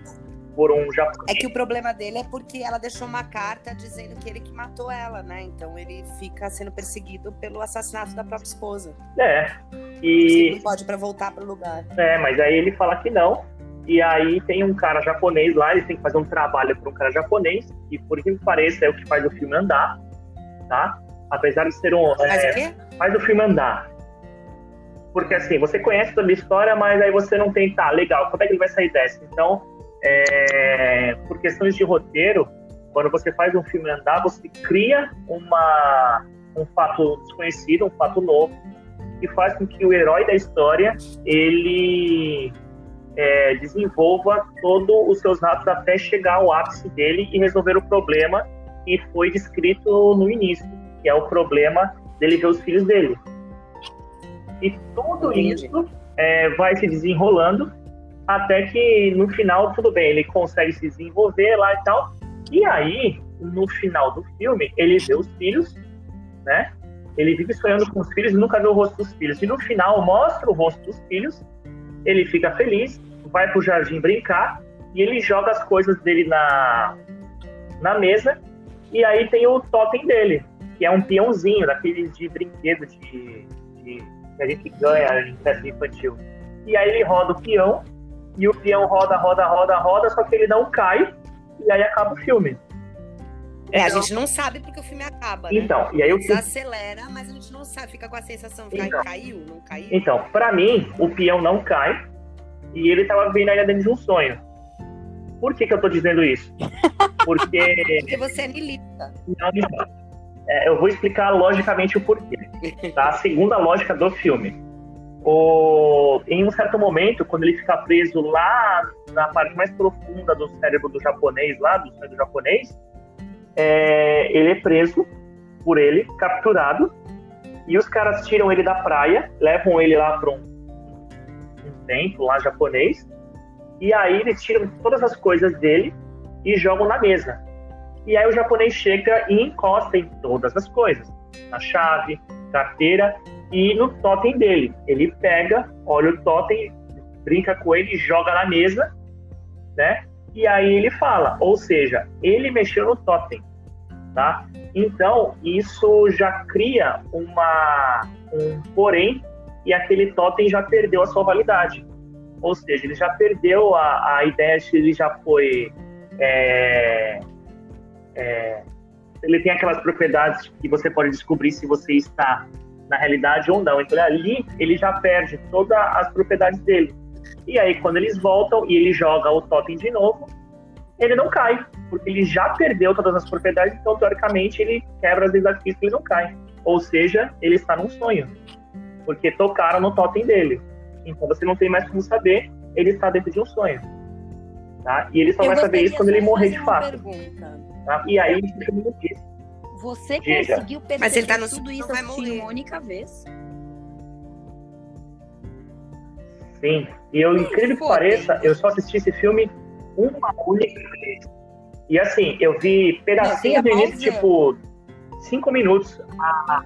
Speaker 1: por um japonês.
Speaker 3: É que o problema dele é porque ela deixou uma carta dizendo que ele que matou ela, né? Então ele fica sendo perseguido pelo assassinato da própria esposa.
Speaker 1: É. E...
Speaker 3: Você não pode para voltar para o lugar.
Speaker 1: É, mas aí ele fala que não. E aí tem um cara japonês lá, eles têm que fazer um trabalho para um cara japonês, e por que pareça é o que faz o filme andar, tá? Apesar de ser um.
Speaker 3: Faz
Speaker 1: é,
Speaker 3: o quê?
Speaker 1: Faz o filme andar. Porque assim, você conhece toda a história, mas aí você não tem, tá, legal, como é que ele vai sair dessa? Então, é, por questões de roteiro, quando você faz um filme andar, você cria uma, um fato desconhecido, um fato novo, que faz com que o herói da história ele é, desenvolva todos os seus atos até chegar ao ápice dele e resolver o problema que foi descrito no início, que é o problema dele ver os filhos dele. E tudo Entendi. isso é, vai se desenrolando até que no final, tudo bem, ele consegue se desenvolver lá e tal. E aí, no final do filme, ele vê os filhos, né? Ele vive sonhando com os filhos e nunca vê o rosto dos filhos. E no final, mostra o rosto dos filhos, ele fica feliz, vai pro jardim brincar e ele joga as coisas dele na, na mesa. E aí tem o totem dele, que é um peãozinho, daqueles de brinquedo de, de que a gente ganha em festa infantil. E aí ele roda o peão, e o peão roda, roda, roda, roda, só que ele não cai, e aí acaba o filme.
Speaker 3: É, então, a gente não sabe porque o filme acaba, né?
Speaker 1: Então, e aí o
Speaker 3: filme... acelera, mas a gente não sabe, fica com a sensação, de então, caiu, não caiu?
Speaker 1: Então, pra mim, o peão não cai, e ele tava vivendo ainda dentro de um sonho. Por que que eu tô dizendo isso? Porque...
Speaker 3: porque você é milita.
Speaker 1: Não, não. É, eu vou explicar logicamente o porquê. Tá? A segunda lógica do filme. O, em um certo momento, quando ele fica preso lá na parte mais profunda do cérebro do japonês, lá do cérebro japonês, é, ele é preso por ele, capturado, e os caras tiram ele da praia, levam ele lá para um templo lá japonês, e aí eles tiram todas as coisas dele e jogam na mesa. E aí o japonês chega e encosta em todas as coisas, na chave, carteira e no totem dele. Ele pega, olha o totem, brinca com ele, joga na mesa, né? E aí ele fala, ou seja, ele mexeu no totem, tá? Então, isso já cria uma, um porém e aquele totem já perdeu a sua validade. Ou seja, ele já perdeu a, a ideia de que ele já foi. É, é, ele tem aquelas propriedades que você pode descobrir se você está na realidade ou não. Então, ali ele já perde todas as propriedades dele. E aí, quando eles voltam e ele joga o totem de novo, ele não cai, porque ele já perdeu todas as propriedades, então, teoricamente, ele quebra as desafios e ele não cai. Ou seja, ele está num sonho, porque tocaram no totem dele. Então, você não tem mais como saber, ele está dentro de um sonho. Tá? E ele só
Speaker 2: Eu
Speaker 1: vai saber isso quando ele morrer de fato.
Speaker 2: pergunta.
Speaker 1: Tá? E aí, ele fica muito disso.
Speaker 2: Você
Speaker 1: Diga.
Speaker 2: conseguiu perceber
Speaker 3: Mas ele tá no
Speaker 2: tudo isso
Speaker 3: morrer.
Speaker 2: uma única vez?
Speaker 1: Sim. E eu, incrível que pareça, eu só assisti esse filme uma única vez. E assim, eu vi pedacinhos do início, tipo, cinco minutos. Ah,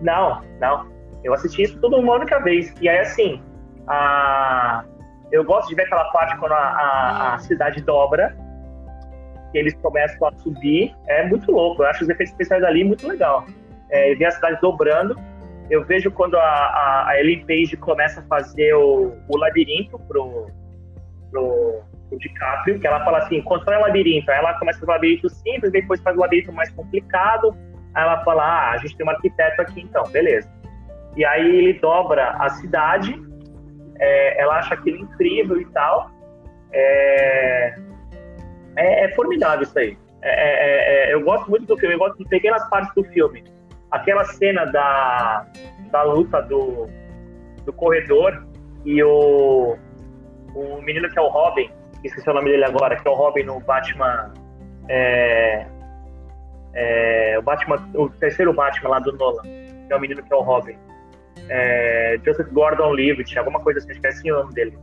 Speaker 1: não, não. Eu assisti isso tudo uma única vez. E aí, assim, a... eu gosto de ver aquela parte quando a, a- a cidade dobra, que eles começam a subir. É muito louco. Eu acho os efeitos especiais ali muito legal. É, ver a cidade dobrando. Eu vejo quando a, a, a Ellen Page começa a fazer o, o labirinto pro, pro, pro DiCaprio, que ela fala assim, constrói um labirinto. Aí ela começa fazer um labirinto simples, depois faz um labirinto mais complicado. Aí ela fala, ah, a gente tem um arquiteto aqui então, beleza. E aí ele dobra a cidade, é, ela acha aquilo incrível e tal. É, é, é formidável isso aí. É, é, é, eu gosto muito do filme, eu gosto de pequenas partes do filme. Aquela cena da, da luta do, do corredor e o, o menino que é o Robin, esqueci o nome dele agora, que é o Robin no Batman. O Batman, o terceiro Batman lá do Nolan, que é o menino que é o Robin. É, Joseph Gordon-Levitt, alguma coisa assim, esqueci o nome dele.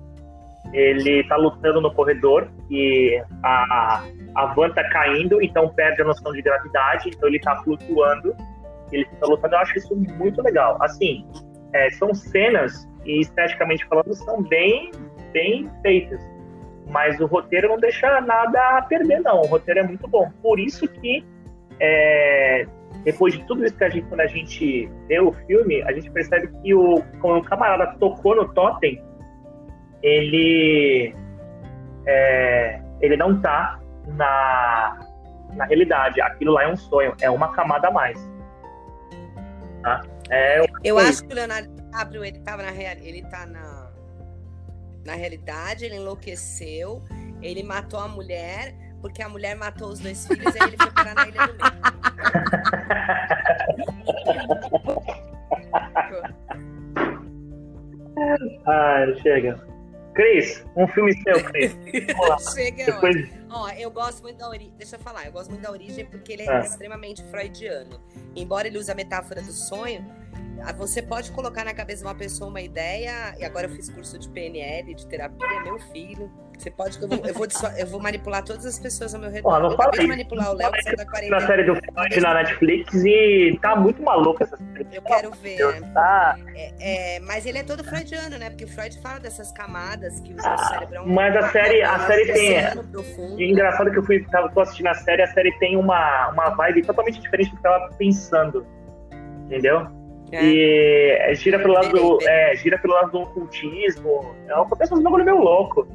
Speaker 1: Ele tá lutando no corredor e a, a van tá caindo, então perde a noção de gravidade, então ele tá flutuando, ele fica lutando. Eu acho isso muito legal. Assim, é, são cenas e esteticamente falando são bem, bem feitas, mas o roteiro não deixa nada a perder, não. O roteiro é muito bom. Por isso que é, depois de tudo isso que a gente, quando a gente vê o filme, a gente percebe que o, quando o camarada tocou no totem, ele é, ele não tá na, na realidade. Aquilo lá é um sonho, é uma camada a mais. Tá? É,
Speaker 3: Eu acho que o Leonardo DiCaprio, ele tava na real, ele tá na na realidade, ele enlouqueceu, ele matou a mulher, porque a mulher matou os dois filhos e ele foi parar na ilha do meio.
Speaker 1: ah, chega. Cris, um filme seu, Cris.
Speaker 3: Chega,
Speaker 1: Depois,
Speaker 3: Ó, eu gosto muito da origem. Deixa eu falar, eu gosto muito da origem porque ele é
Speaker 1: Ah.
Speaker 3: extremamente freudiano. Embora ele use a metáfora do sonho, você pode colocar na cabeça de uma pessoa uma ideia. E agora eu fiz curso de PNL, de terapia, meu filho. Você pode. Eu vou, eu vou, eu vou manipular todas as pessoas ao meu redor.
Speaker 1: Ó, não
Speaker 3: eu
Speaker 1: fala isso.
Speaker 3: manipular o Léo, que saiu da
Speaker 1: na
Speaker 3: quarentena.
Speaker 1: série do Freud na Netflix e tá muito maluca essa série.
Speaker 3: Eu quero ver.
Speaker 1: Deus, tá?
Speaker 3: É, mas ele é todo freudiano, né? Porque o Freud fala dessas camadas que o
Speaker 1: Ah,
Speaker 3: cérebro é um.
Speaker 1: mas a série- a série tem-. E engraçado que eu fui, tava, tô assistindo a série, a série tem uma, uma vibe totalmente diferente do que eu tava pensando. Entendeu?
Speaker 3: É.
Speaker 1: E é, gira pelo lado do. É, gira pelo lado do ocultismo. É, acontece uns bagulho meio louco.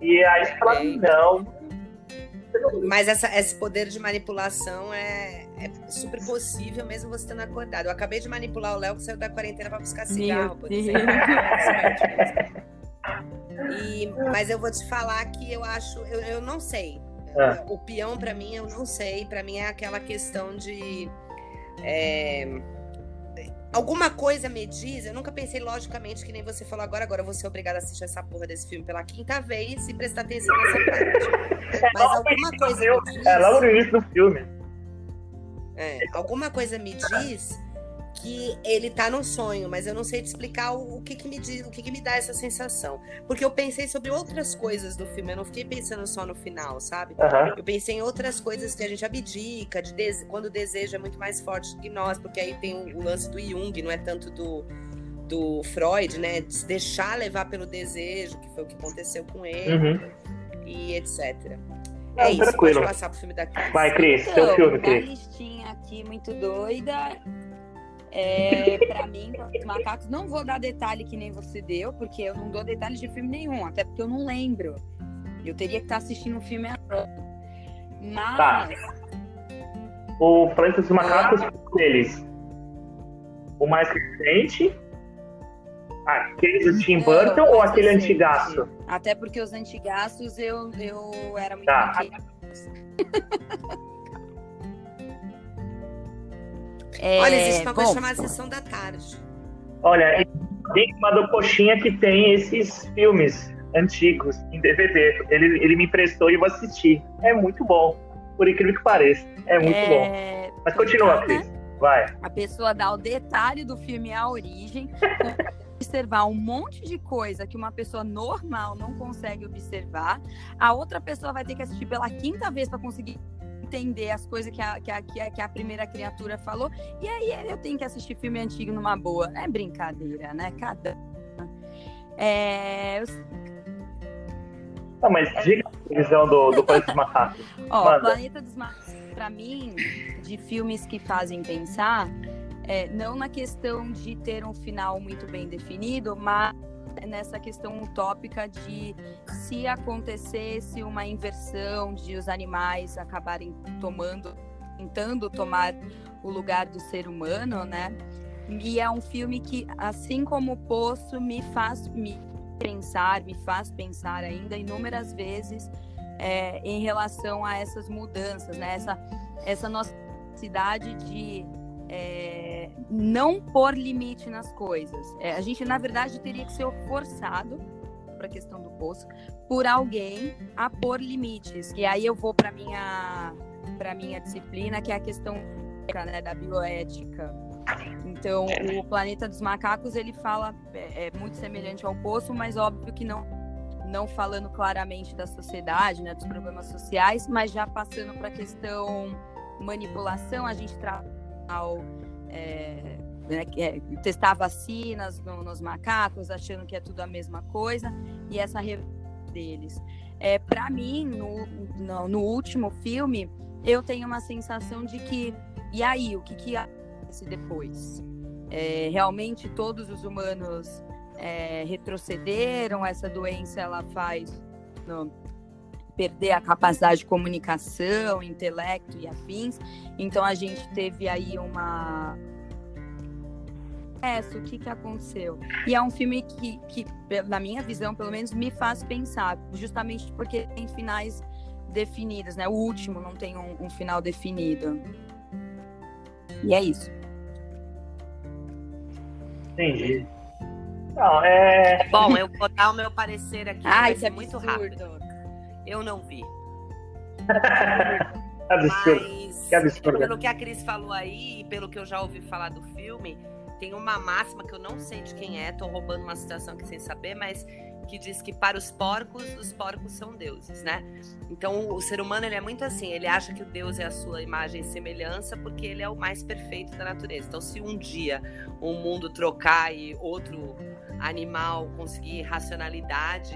Speaker 1: E aí você fala, não.
Speaker 3: Mas essa, esse poder de manipulação é, é super possível, mesmo você estando acordado. Eu acabei de manipular o Léo que saiu da quarentena para buscar cigarro, por exemplo. E, mas eu vou te falar que eu acho, eu, eu não sei.
Speaker 1: Ah.
Speaker 3: O peão, para mim, eu não sei. Para mim é aquela questão de. é, Alguma coisa me diz, eu nunca pensei logicamente que nem você falou agora, agora eu vou ser obrigada a assistir essa porra desse filme pela quinta vez e prestar atenção nessa parte. Mas alguma coisa me diz.
Speaker 1: É logo no início do filme.
Speaker 3: É, alguma coisa me diz que ele tá num sonho, mas eu não sei te explicar o, o que que me diz, o que que me dá essa sensação. Porque eu pensei sobre outras coisas do filme, eu não fiquei pensando só no final, sabe?
Speaker 1: Aham.
Speaker 3: Eu pensei em outras coisas que a gente abdica, de dese- quando o desejo é muito mais forte do que nós, porque aí tem o, o lance do Jung, não é tanto do, do Freud, né? De se deixar levar pelo desejo, que foi o que aconteceu com ele,
Speaker 1: Uhum.
Speaker 3: e etc.
Speaker 1: Não,
Speaker 3: é isso,
Speaker 1: tranquilo.
Speaker 3: pode passar pro filme da Cris.
Speaker 1: Vai, Cris,
Speaker 2: Então,
Speaker 1: seu filme, Cris.
Speaker 2: listinha aqui muito doida. É, pra mim, os macacos, não vou dar detalhe que nem você deu, porque eu não dou detalhes de filme nenhum, até porque eu não lembro. Eu teria que estar assistindo um filme agora. Mas
Speaker 1: Tá. O Planeta dos Macacos, deles. O mais recente. Aquele do Tim
Speaker 2: Não,
Speaker 1: Burton ou aquele
Speaker 2: recente.
Speaker 1: antigaço?
Speaker 2: Até porque os antigaços eu, eu era muito
Speaker 1: Tá.
Speaker 2: É,
Speaker 3: Olha, existe uma coisa
Speaker 2: bom,
Speaker 3: chamada Sessão da Tarde.
Speaker 1: Olha, tem uma do Coxinha que tem esses filmes antigos em DVD. Ele, ele me emprestou e eu assisti. É muito bom. Por incrível que pareça. É muito bom.
Speaker 2: é,
Speaker 1: Mas continua,
Speaker 2: né?
Speaker 1: Cris. Vai.
Speaker 2: A pessoa dá o detalhe do filme à origem, observar um monte de coisa que uma pessoa normal não consegue observar. A outra pessoa vai ter que assistir pela quinta vez para conseguir entender as coisas que a, que, a, que, a, primeira criatura falou. E aí eu tenho que assistir filme antigo numa boa. É brincadeira, né? Cada. É,
Speaker 1: Não, mas diga a visão do, do Planeta dos Macacos.
Speaker 2: Ó. Planeta dos Macacos, pra mim, de filmes que fazem pensar, é, não na questão de ter um final muito bem definido, mas nessa questão utópica de se acontecesse uma inversão de os animais acabarem tomando, tentando tomar o lugar do ser humano, né? E é um filme que, assim como o Poço, me faz me pensar, me faz pensar ainda inúmeras vezes é, em relação a essas mudanças, né? Essa, essa nossa cidade de é, não pôr limite nas coisas. É, a gente, na verdade, teria que ser forçado para a questão do poço por alguém a pôr limites. E aí eu vou para minha para minha disciplina, que é a questão né, da bioética. Então, o planeta dos macacos ele fala é, é muito semelhante ao poço, mas óbvio que não não falando claramente da sociedade, né, dos problemas sociais, mas já passando para a questão manipulação, a gente trata ao, é, né, é, testar vacinas no- nos macacos, achando que é tudo a mesma coisa, e essa deles. É, para mim, no, no, no último filme, eu tenho uma sensação de que, e aí, o que, que acontece depois? É, realmente todos os humanos é, retrocederam, essa doença ela faz no- perder a capacidade de comunicação, intelecto e afins. Então a gente teve aí uma é, o que, que aconteceu? E é um filme que, que, na minha visão, pelo menos, me faz pensar, justamente porque tem finais definidos, né? O último não tem um, um final definido. E é isso.
Speaker 1: Entendi. Não, é.
Speaker 3: Bom, eu vou dar o meu parecer aqui, vai
Speaker 2: que
Speaker 3: ser muito
Speaker 2: absurdo.
Speaker 3: rápido. Eu não vi.
Speaker 1: Absurdo.
Speaker 3: Mas
Speaker 1: Que absurdo.
Speaker 3: pelo que a Cris falou aí e pelo que eu já ouvi falar do filme, tem uma máxima que eu não sei de quem é, tô roubando uma citação aqui sem saber, mas que diz que para os porcos, os porcos são deuses, né? Então o ser humano ele é muito assim, ele acha que o Deus é a sua imagem e semelhança porque ele é o mais perfeito da natureza. Então se um dia o mundo trocar e outro animal conseguir racionalidade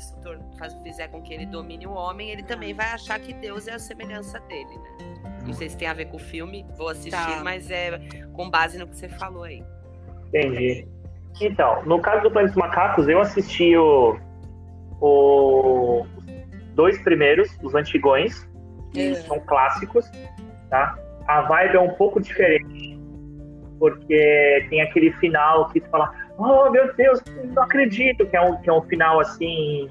Speaker 3: isso faz, fizer com que ele domine o homem, ele também vai achar que Deus é a semelhança dele, né? Não sei se tem a ver com o filme, vou assistir,
Speaker 2: Tá.
Speaker 3: mas é com base no que você falou aí.
Speaker 1: Entendi. Então, no caso do Planeta dos Macacos, eu assisti o, o- os dois primeiros, os antigões, que
Speaker 2: É.
Speaker 1: são clássicos, tá? A vibe é um pouco diferente, porque tem aquele final que tu fala, oh meu Deus, não acredito, que é um, que é um final assim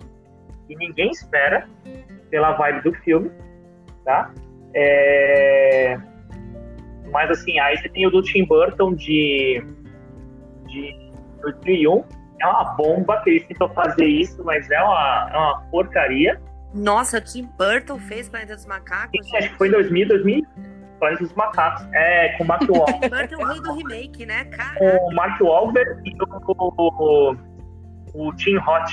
Speaker 1: que ninguém espera pela vibe do filme, tá? É... Mas assim, aí você tem o do Tim Burton de, de 2001, é uma bomba que eles tentam fazer isso, mas é uma, é uma porcaria.
Speaker 3: Nossa, Tim Burton fez Planeta dos Macacos?
Speaker 1: Acho que foi em 2000, 2000, Planeta dos Macacos. É, com o Mark Wahlberg.
Speaker 3: Burton é do remake, né? Caraca.
Speaker 1: com o Mark Wahlberg e o, o, o Tim Roth.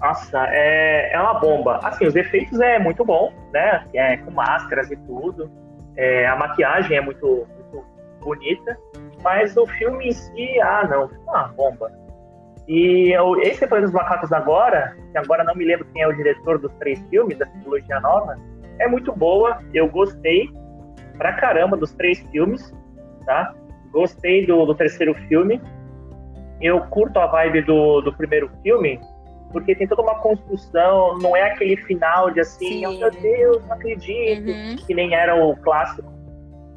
Speaker 1: Nossa, é, é uma bomba. Assim, os efeitos é muito bom, né? É, com máscaras e tudo. É, a maquiagem é muito, muito bonita. Mas o filme em si, ah, não, foi uma bomba. E eu, esse Planeta dos Macacos agora, que agora não me lembro quem é o diretor dos três filmes, da trilogia nova, é muito boa, eu gostei pra caramba dos três filmes, tá? Gostei do, do terceiro filme. Eu curto a vibe do, do primeiro filme, porque tem toda uma construção, não é aquele final de assim, oh, meu Deus, não acredito, uhum. que nem era o clássico,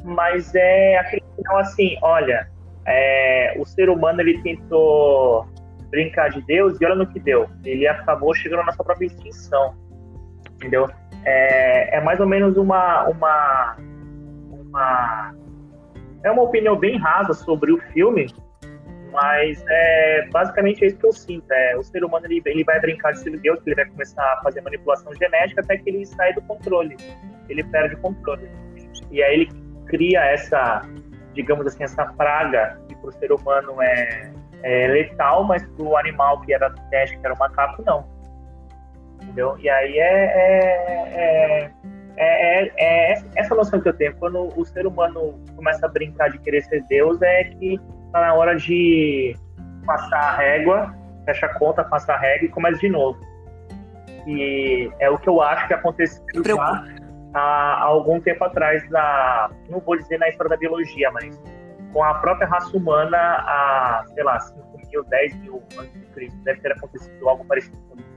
Speaker 1: mas é aquele final assim, olha, é, o ser humano ele tentou brincar de Deus e olha no que deu. Ele acabou chegando na sua própria extinção. Entendeu? É, é mais ou menos uma, uma, uma. É uma opinião bem rasa sobre o filme, mas é basicamente é isso que eu sinto. É, o ser humano ele, ele vai brincar de ser Deus, ele vai começar a fazer manipulação genética até que ele sai do controle. Ele perde o controle. E aí ele cria essa, digamos assim, essa praga que para o ser humano é é, letal, mas pro animal que era teste, que era o macaco, não. Entendeu? E aí é, é, é, é, essa noção que eu tenho. Quando o ser humano começa a brincar de querer ser Deus, é que tá na hora de passar a régua, fecha a conta, passa a régua e começa de novo. E é o que eu acho que aconteceu há, há algum tempo atrás, na, não vou dizer na história da biologia, mas com a própria raça humana há, sei lá, 5 mil, 10 mil antes de Cristo. Deve ter acontecido algo parecido com isso.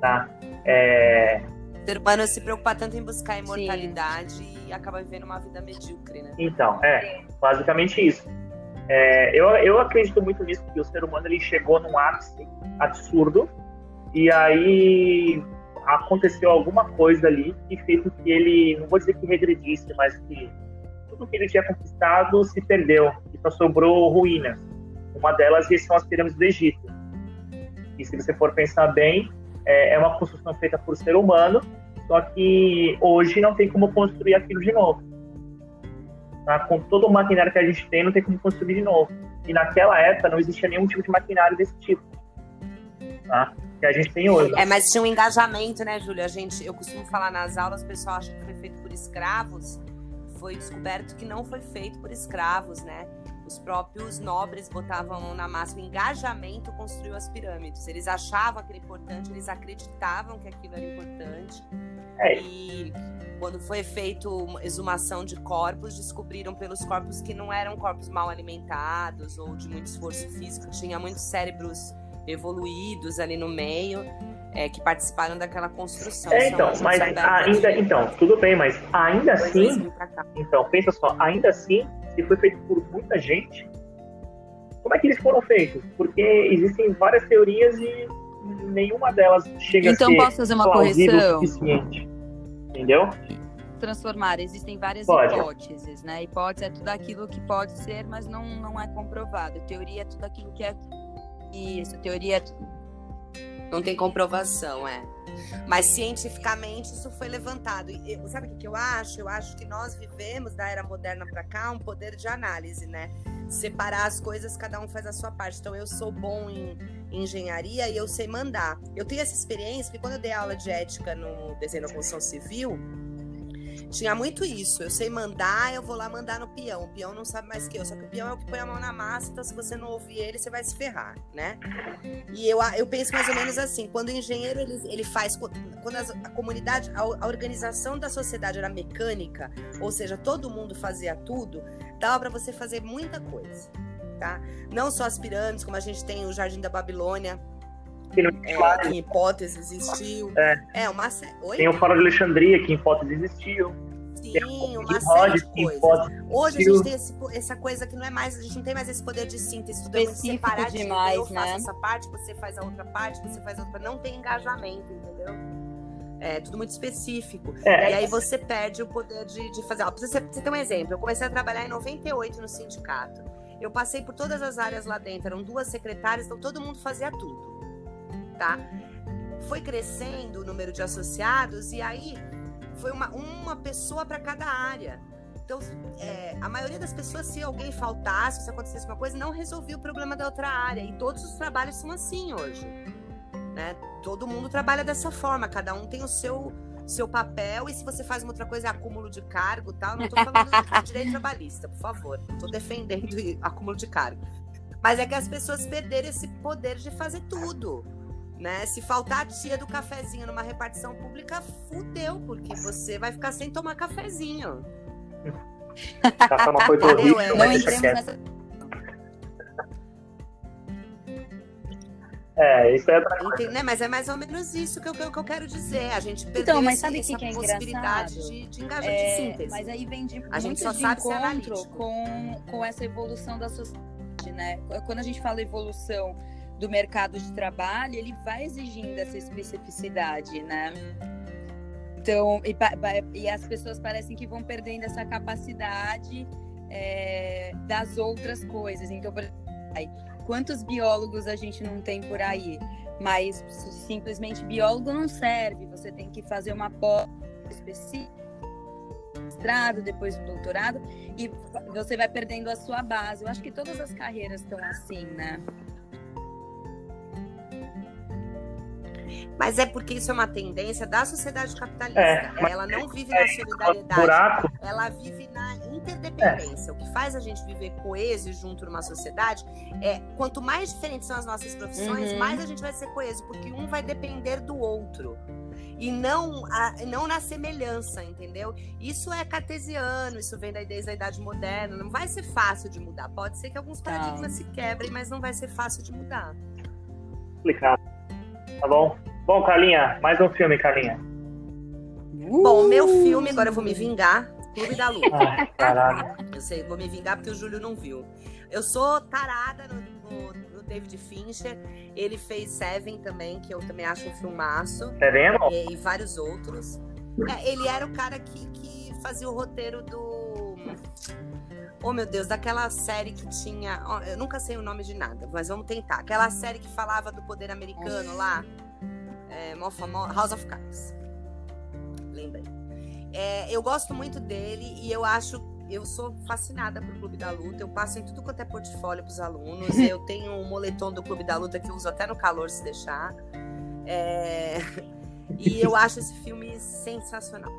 Speaker 1: Tá? É...
Speaker 3: O ser humano se preocupa tanto em buscar a imortalidade Sim. e acaba vivendo uma vida medíocre, né?
Speaker 1: Então, é, basicamente isso. É, eu, eu acredito muito nisso, que o ser humano ele chegou num ápice absurdo e aí aconteceu alguma coisa ali que fez com que ele, não vou dizer que regredisse, mas que tudo que ele tinha conquistado se perdeu e só sobrou ruínas. Uma delas são as pirâmides do Egito. E se você for pensar bem, é, é uma construção feita por ser humano, só que hoje não tem como construir aquilo de novo. Tá? Com todo o maquinário que a gente tem, não tem como construir de novo. E naquela época não existia nenhum tipo de maquinário desse tipo. Tá? Que a gente tem hoje.
Speaker 3: É, mas tinha um engajamento, né, Júlia? A gente, eu costumo falar nas aulas, o pessoal acha que foi feito por escravos, foi descoberto que não foi feito por escravos, né? Os próprios nobres botavam na massa o engajamento construiu as pirâmides. Eles achavam aquilo importante, eles acreditavam que aquilo era importante. É. E quando foi feito exumação de corpos, descobriram pelos corpos que não eram corpos mal alimentados ou de muito esforço físico, tinha muitos cérebros evoluídos ali no meio é, que participaram daquela construção.
Speaker 1: É, então, mas ainda, então, tudo bem, mas ainda assim, então, pensa só, ainda assim, se foi feito por muita gente, como é que eles foram feitos? Porque existem várias teorias e nenhuma delas chega
Speaker 2: então,
Speaker 1: a ser
Speaker 2: posso fazer uma correção?
Speaker 1: suficiente. Entendeu?
Speaker 2: Transformar, existem várias pode. hipóteses, né? Hipótese é tudo aquilo que pode ser, mas não, não é comprovado. Teoria é tudo aquilo que é isso, teoria é
Speaker 3: não tem comprovação, é. Mas cientificamente isso foi levantado. E sabe o que eu acho? Eu acho que nós vivemos da era moderna para cá um poder de análise, né? Separar as coisas, cada um faz a sua parte. Então eu sou bom em, em engenharia e eu sei mandar. Eu tenho essa experiência que quando eu dei aula de ética no desenho da construção civil, tinha muito isso. Eu sei mandar, eu vou lá mandar no peão. O peão não sabe mais que eu. Só que o peão é o que põe a mão na massa, então se você não ouvir ele, você vai se ferrar, né? E eu, eu penso mais ou menos assim: quando o engenheiro ele, ele faz. Quando a comunidade, a, a organização da sociedade era mecânica, ou seja, todo mundo fazia tudo, dava para você fazer muita coisa. Tá? Não só as pirâmides, como a gente tem o Jardim da Babilônia, é, em hipótese existiu. É,
Speaker 1: é uma Oi? Tem o Fórum de Alexandria, que em hipótese existiu.
Speaker 3: Sim, uma série de coisas. Hoje a gente tem esse, essa coisa que não é mais, a gente não tem mais esse poder de síntese, tudo é muito separado.
Speaker 2: Demais,
Speaker 3: eu
Speaker 2: né?
Speaker 3: faço essa parte, você faz a outra parte, você faz a outra. Não tem engajamento, entendeu? É tudo muito específico. É. E aí você perde o poder de, de fazer. Ó, pra você, você ter um exemplo, eu comecei a trabalhar em 98 no sindicato. Eu passei por todas as áreas lá dentro, eram duas secretárias, então todo mundo fazia tudo tá? Foi crescendo o número de associados e aí foi uma, uma pessoa para cada área. Então, é, a maioria das pessoas, se alguém faltasse, se acontecesse uma coisa, não resolvia o problema da outra área. E todos os trabalhos são assim hoje. Né? Todo mundo trabalha dessa forma, cada um tem o seu seu papel e se você faz uma outra coisa é acúmulo de cargo, tal. Não tô falando de direito trabalhista, por favor. Não tô defendendo acúmulo de cargo. Mas é que as pessoas perderam esse poder de fazer tudo. Né? Se faltar a tia do cafezinho numa repartição pública, fudeu, porque você vai ficar sem tomar cafezinho.
Speaker 1: Café uma coisa horrível,
Speaker 2: Não
Speaker 1: mas deixa quieto.
Speaker 2: nessa.
Speaker 1: É, isso é outra coisa.
Speaker 3: Né? Mas é mais ou menos isso que eu, que eu- que eu quero dizer. A gente perdeu
Speaker 2: Então, mas
Speaker 3: esse-
Speaker 2: sabe que
Speaker 3: essa
Speaker 2: que é
Speaker 3: possibilidade
Speaker 2: engraçado?
Speaker 3: de, de engajar
Speaker 2: É,
Speaker 3: de síntese.
Speaker 2: mas aí vem de,
Speaker 3: A gente
Speaker 2: muito
Speaker 3: só
Speaker 2: de
Speaker 3: sabe ser
Speaker 2: encontro com, com essa evolução da sociedade, né? Quando a gente fala evolução do mercado de trabalho, ele vai exigindo essa especificidade, né? Então, e, e as pessoas parecem que vão perdendo essa capacidade é, das outras coisas. Então, por exemplo, quantos biólogos a gente não tem por aí? Mas simplesmente biólogo não serve. Você tem que fazer uma pós específica, mestrado, depois um doutorado, e você vai perdendo a sua base. Eu acho que todas as carreiras estão assim, né?
Speaker 3: Mas é porque isso é uma tendência da sociedade capitalista.
Speaker 1: É, mas-
Speaker 3: Ela não vive na solidariedade,
Speaker 1: buraco.
Speaker 3: ela vive na interdependência. O que faz a gente viver coeso e junto numa sociedade é quanto mais diferentes são as nossas profissões,
Speaker 2: Uhum.
Speaker 3: mais a gente vai ser coeso, porque um vai depender do outro. E não, a- não na semelhança, entendeu? Isso é cartesiano, isso vem da desde a idade moderna. Não vai ser fácil de mudar. Pode ser que alguns
Speaker 2: Tá.
Speaker 3: paradigmas se quebrem, mas não vai ser fácil de mudar.
Speaker 1: Complicado. Tá bom? Bom, Carlinha, mais um filme, Carlinha.
Speaker 3: Bom, meu filme, agora eu vou me vingar. Clube da Luta.
Speaker 1: Ai, caralho.
Speaker 3: Eu sei, vou me vingar porque o Júlio não viu. Eu sou tarada no, no- no David Fincher. Ele fez Seven também, que eu também acho um filmaço.
Speaker 1: Tá vendo?
Speaker 3: E, e vários outros. É, ele era o cara que, que fazia o roteiro do. Oh, meu Deus, daquela série que tinha. ó, eu nunca sei o nome de nada, mas vamos tentar. Aquela série que falava do poder americano lá. É, mó famosa, House of Cards. Lembrei. É, eu gosto muito dele e eu acho. Eu sou fascinada por Clube da Luta. Eu passo em tudo quanto é portfólio para os alunos. Eu tenho um moletom do Clube da Luta que eu uso até no calor se deixar. É, E eu acho esse filme sensacional.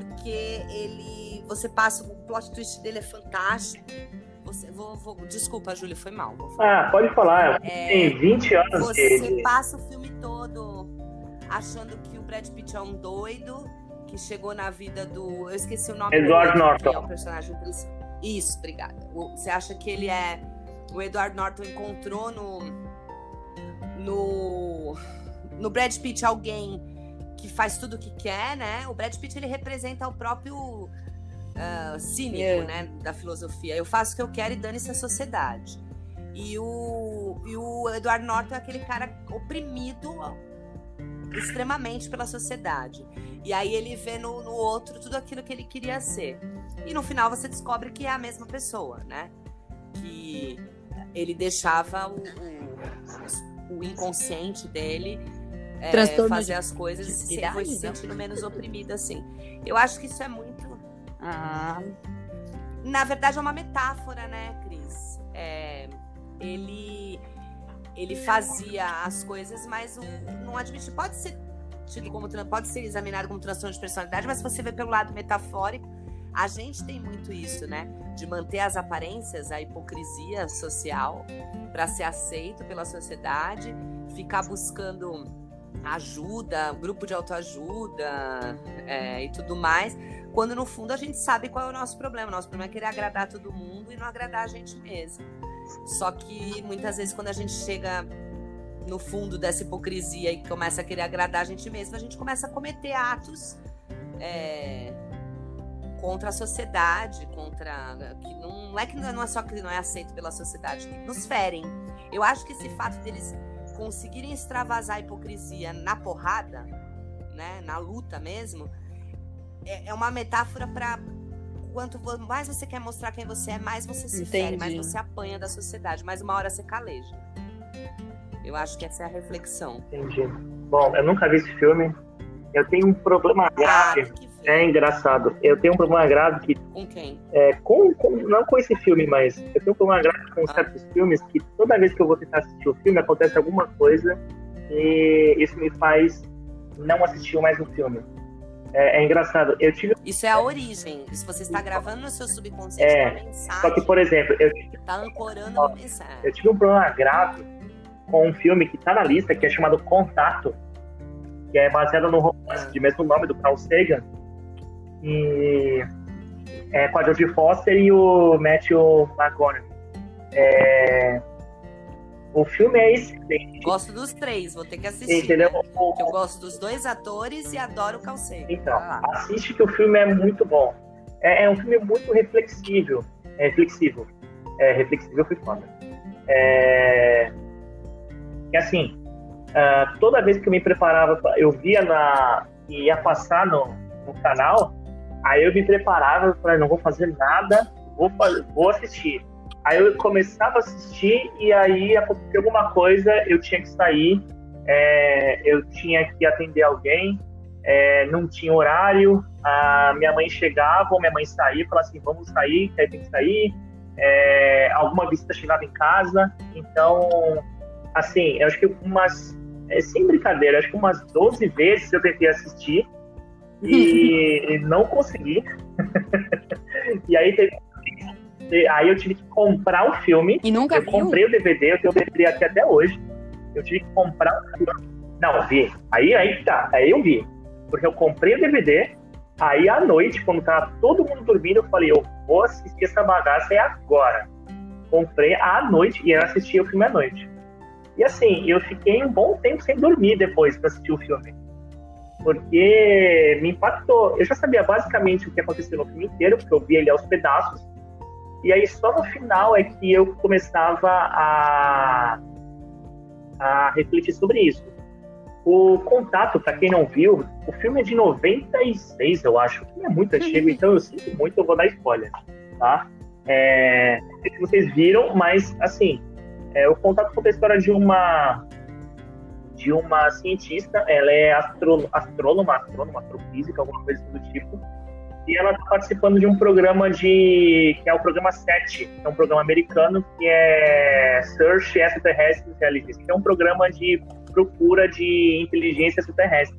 Speaker 3: Porque ele. Você passa. O plot twist dele é fantástico. Você, vou, vou- desculpa, Júlia, foi mal.
Speaker 1: Ah, pode falar.
Speaker 3: É,
Speaker 1: Tem 20 anos
Speaker 3: você
Speaker 1: de.
Speaker 3: passa o filme todo achando que o Brad Pitt é um doido que chegou na vida do. Eu esqueci o nome
Speaker 1: Edward
Speaker 3: dele,
Speaker 1: Norton.
Speaker 3: Que é o personagem principal. Isso, obrigada. Você acha que ele é. O Edward Norton encontrou no. No. No Brad Pitt alguém que faz tudo o que quer, né? O Brad Pitt ele representa o próprio ah, cínico,
Speaker 2: É.
Speaker 3: né? Da filosofia. Eu faço o que eu quero e dane-se a sociedade. E o, e o Edward Norton é aquele cara oprimido extremamente pela sociedade. E aí ele vê no, no outro tudo aquilo que ele queria ser. E no final você descobre que é a mesma pessoa, né? Que ele deixava o, o, o inconsciente dele é, fazer as coisas e se, foi se
Speaker 2: não?
Speaker 3: sentindo menos oprimido assim. Eu acho que isso é muito
Speaker 2: Ah,
Speaker 3: na verdade é uma metáfora, né, Cris? É, ele ele fazia as coisas, mas não admite. Pode ser tido como pode ser examinado como transtorno de personalidade, mas se você vê pelo lado metafórico, a gente tem muito isso, né? De manter as aparências, a hipocrisia social para ser aceito pela sociedade, ficar buscando ajuda, grupo de autoajuda é, e tudo mais, quando no fundo a gente sabe qual é o nosso problema. O nosso problema é querer agradar todo mundo e não agradar a gente mesmo. Só que muitas vezes quando a gente chega no fundo dessa hipocrisia e começa a querer agradar a gente mesmo, a gente começa a cometer atos é, contra a sociedade, contra que não é que não é só que não é aceito pela sociedade, que nos ferem. Eu acho que esse fato deles conseguirem extravasar a hipocrisia na porrada, né, na luta mesmo, é, é uma metáfora para quanto mais você quer mostrar quem você é, mais você se fere, mais
Speaker 2: Entendi.
Speaker 3: você apanha da sociedade, mais uma hora você caleja. Eu acho que essa é a reflexão.
Speaker 1: Entendi. Bom, eu nunca vi esse filme. Eu tenho um problema
Speaker 3: Ah,
Speaker 1: grave.
Speaker 3: ver.
Speaker 1: É engraçado. Eu tenho um problema grave que
Speaker 3: Com quem?
Speaker 1: é, com, com- não com esse filme, mas eu tenho um problema grave com
Speaker 3: Ah.
Speaker 1: certos filmes que toda vez que eu vou tentar assistir o filme acontece alguma coisa e isso me faz não assistiu mais o filme. É, é, engraçado. Eu tive.
Speaker 3: Isso é a origem. Se você está gravando no seu subconsciente
Speaker 1: é,
Speaker 3: uma mensagem.
Speaker 1: Só que, por exemplo, eu
Speaker 3: tá ancorando a mensagem.
Speaker 1: Eu tive um problema grave com um filme que está na lista, que é chamado Contato, que é baseado no romance ah. de mesmo nome do Carl Sagan. E é com a Jodie Foster e o Matthew McConaughey. É, o filme é excelente.
Speaker 3: Gosto dos três, vou ter que assistir.
Speaker 1: Entendeu?
Speaker 3: Né? Eu gosto dos dois atores e adoro o Calceiro.
Speaker 1: Então, ah. assiste que o filme é muito bom. É, é um filme muito reflexivo. É reflexivo. É reflexivo, eu fui foda. É, que assim, uh, toda vez que eu me preparava, eu via na. ia passar no, no canal, aí eu me preparava, falei, não vou fazer nada, vou, vou assistir. Aí eu começava a assistir e aí acontecia alguma coisa, eu tinha que sair, é, eu tinha que atender alguém, é, não tinha horário, a minha mãe chegava, ou minha mãe saía, falava assim, vamos sair, tem que sair, é, alguma visita chegava em casa, então, assim, eu acho que umas, é, sem brincadeira, acho que umas 12 vezes eu tentei assistir e não consegui. e aí teve Aí eu tive que comprar o filme.
Speaker 2: E nunca
Speaker 1: Eu
Speaker 2: viu?
Speaker 1: comprei o DVD, eu tenho o DVD aqui até hoje. Eu tive que comprar o filme. Não, vi. Aí, aí tá, aí eu vi. Porque eu comprei o DVD, aí à noite, quando tava todo mundo dormindo, eu falei, eu vou assistir essa bagaça é agora. Comprei à noite e eu assisti o filme à noite. E assim, eu fiquei um bom tempo sem dormir depois para assistir o filme. Porque me impactou. Eu já sabia basicamente o que aconteceu no filme inteiro, porque eu vi ele aos pedaços. E aí só no final é que eu começava a, a refletir sobre isso. O Contato, para quem não viu, o filme é de 96, eu acho. Filme é muito antigo, então eu sinto muito, eu vou dar spoiler, tá? É, não sei se vocês viram, mas assim, é, o Contato conta a história de uma de uma cientista, ela é astro, astrônoma, astrônoma, astrofísica, alguma coisa do tipo, e ela está participando de um programa de que é o programa SET, que é um programa americano que é Search Extraterrestre Intelligence, que é um programa de procura de inteligência extraterrestre.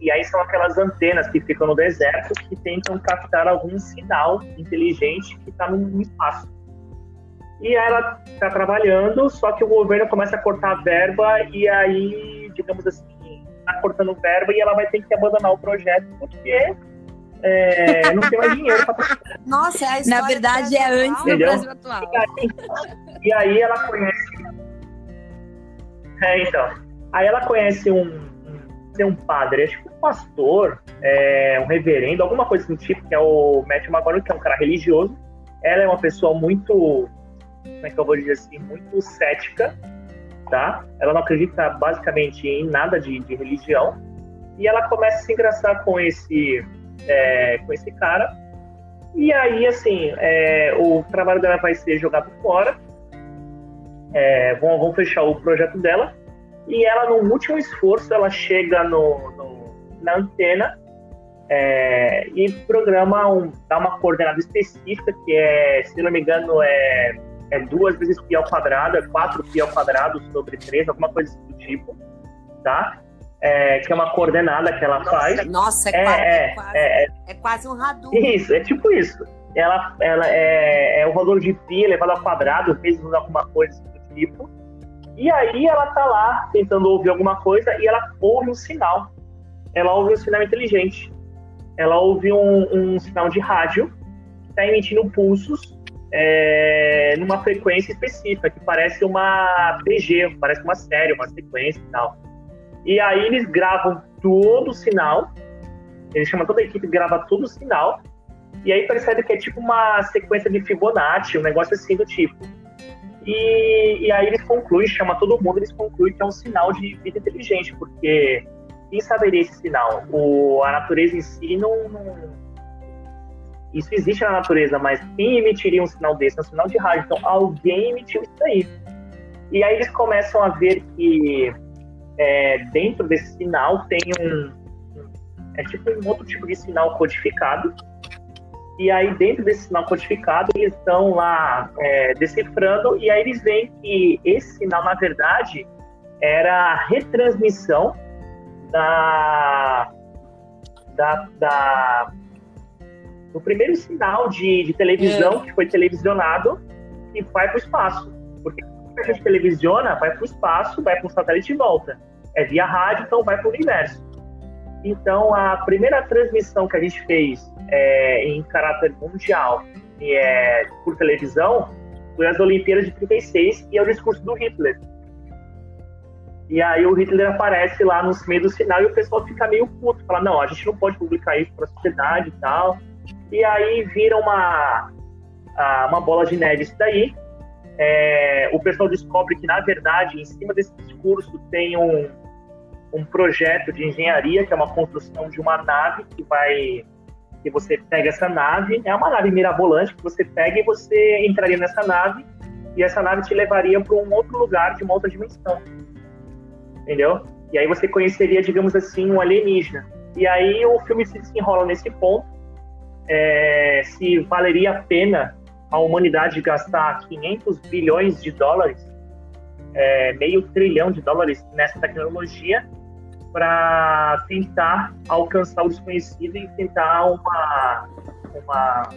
Speaker 1: E aí são aquelas antenas que ficam no deserto que tentam captar algum sinal inteligente que está no espaço. E ela está trabalhando, só que o governo começa a cortar a verba e aí, digamos assim, está cortando verba e ela vai ter que abandonar o projeto porque é, não tem mais dinheiro pra
Speaker 3: Nossa, é a
Speaker 2: Na verdade, é antes do
Speaker 1: Entendeu?
Speaker 2: Brasil atual.
Speaker 1: E aí, e aí ela conhece. É, então. Aí ela conhece um, um, um padre, acho que um pastor, é, um reverendo, alguma coisa do tipo, que é o Matthew McConaughey, que é um cara religioso. Ela é uma pessoa muito, como é que eu vou dizer assim, muito cética, tá? Ela não acredita basicamente em nada de, de religião. E ela começa a se engraçar com esse é, com esse cara. E aí, assim, é, o trabalho dela vai ser jogado fora. É, vão, vão fechar o projeto dela. E ela, no último esforço, ela chega no, no na antena é, e programa, um, dá uma coordenada específica, que é, se não me engano, é, é duas vezes pi ao quadrado, é quatro pi ao quadrado sobre três, alguma coisa do tipo, tá? é, que é uma coordenada que ela
Speaker 3: nossa,
Speaker 1: faz.
Speaker 3: Nossa, é, é, é, quase, é, é, quase um Hadouken.
Speaker 1: Isso, é tipo isso. Ela, ela é, é o valor de pi elevado ao quadrado, vezes alguma coisa do tipo. E aí ela tá lá tentando ouvir alguma coisa e ela ouve um sinal. Ela ouve um sinal inteligente. Ela ouve um, um sinal de rádio que está emitindo pulsos é, numa frequência específica, que parece uma PG, parece uma série, uma sequência e tal. E aí eles gravam todo o sinal, eles chamam toda a equipe, grava todo o sinal, e aí percebe que é tipo uma sequência de Fibonacci, um negócio assim do tipo. E, e aí eles concluem, chama todo mundo, eles concluem que é um sinal de vida inteligente, porque quem saberia esse sinal? O, a natureza em si não, não, Isso existe na natureza, mas quem emitiria um sinal desse? É um sinal de rádio. Então alguém emitiu isso aí. E aí eles começam a ver que é, dentro desse sinal tem um, é tipo um outro tipo de sinal codificado. E aí, dentro desse sinal codificado, eles estão lá é, decifrando, e aí eles veem que esse sinal, na verdade, era a retransmissão da, da, da do primeiro sinal de, de televisão é. que foi televisionado e vai para o espaço. Porque a gente televisiona, vai para o espaço, vai para o satélite e volta. É via rádio, então vai para o universo. Então, a primeira transmissão que a gente fez é, em caráter mundial e é por televisão foi as Olimpíadas de 36 e é o discurso do Hitler. E aí o Hitler aparece lá no meio do sinal e o pessoal fica meio puto, fala, não, a gente não pode publicar isso para a sociedade e tal. E aí vira uma, uma bola de neve isso daí. É, o pessoal descobre que, na verdade, em cima desse discurso tem um, um projeto de engenharia, que é uma construção de uma nave que vai que você pega essa nave, é uma nave mirabolante que você pega e você entraria nessa nave e essa nave te levaria para um outro lugar de uma outra dimensão. Entendeu? E aí você conheceria, digamos assim, um alienígena. E aí o filme se desenrola nesse ponto, é, se valeria a pena a humanidade gastar 500 bilhões de dólares, é, meio trilhão de dólares nessa tecnologia para tentar alcançar o desconhecido e tentar uma, uma,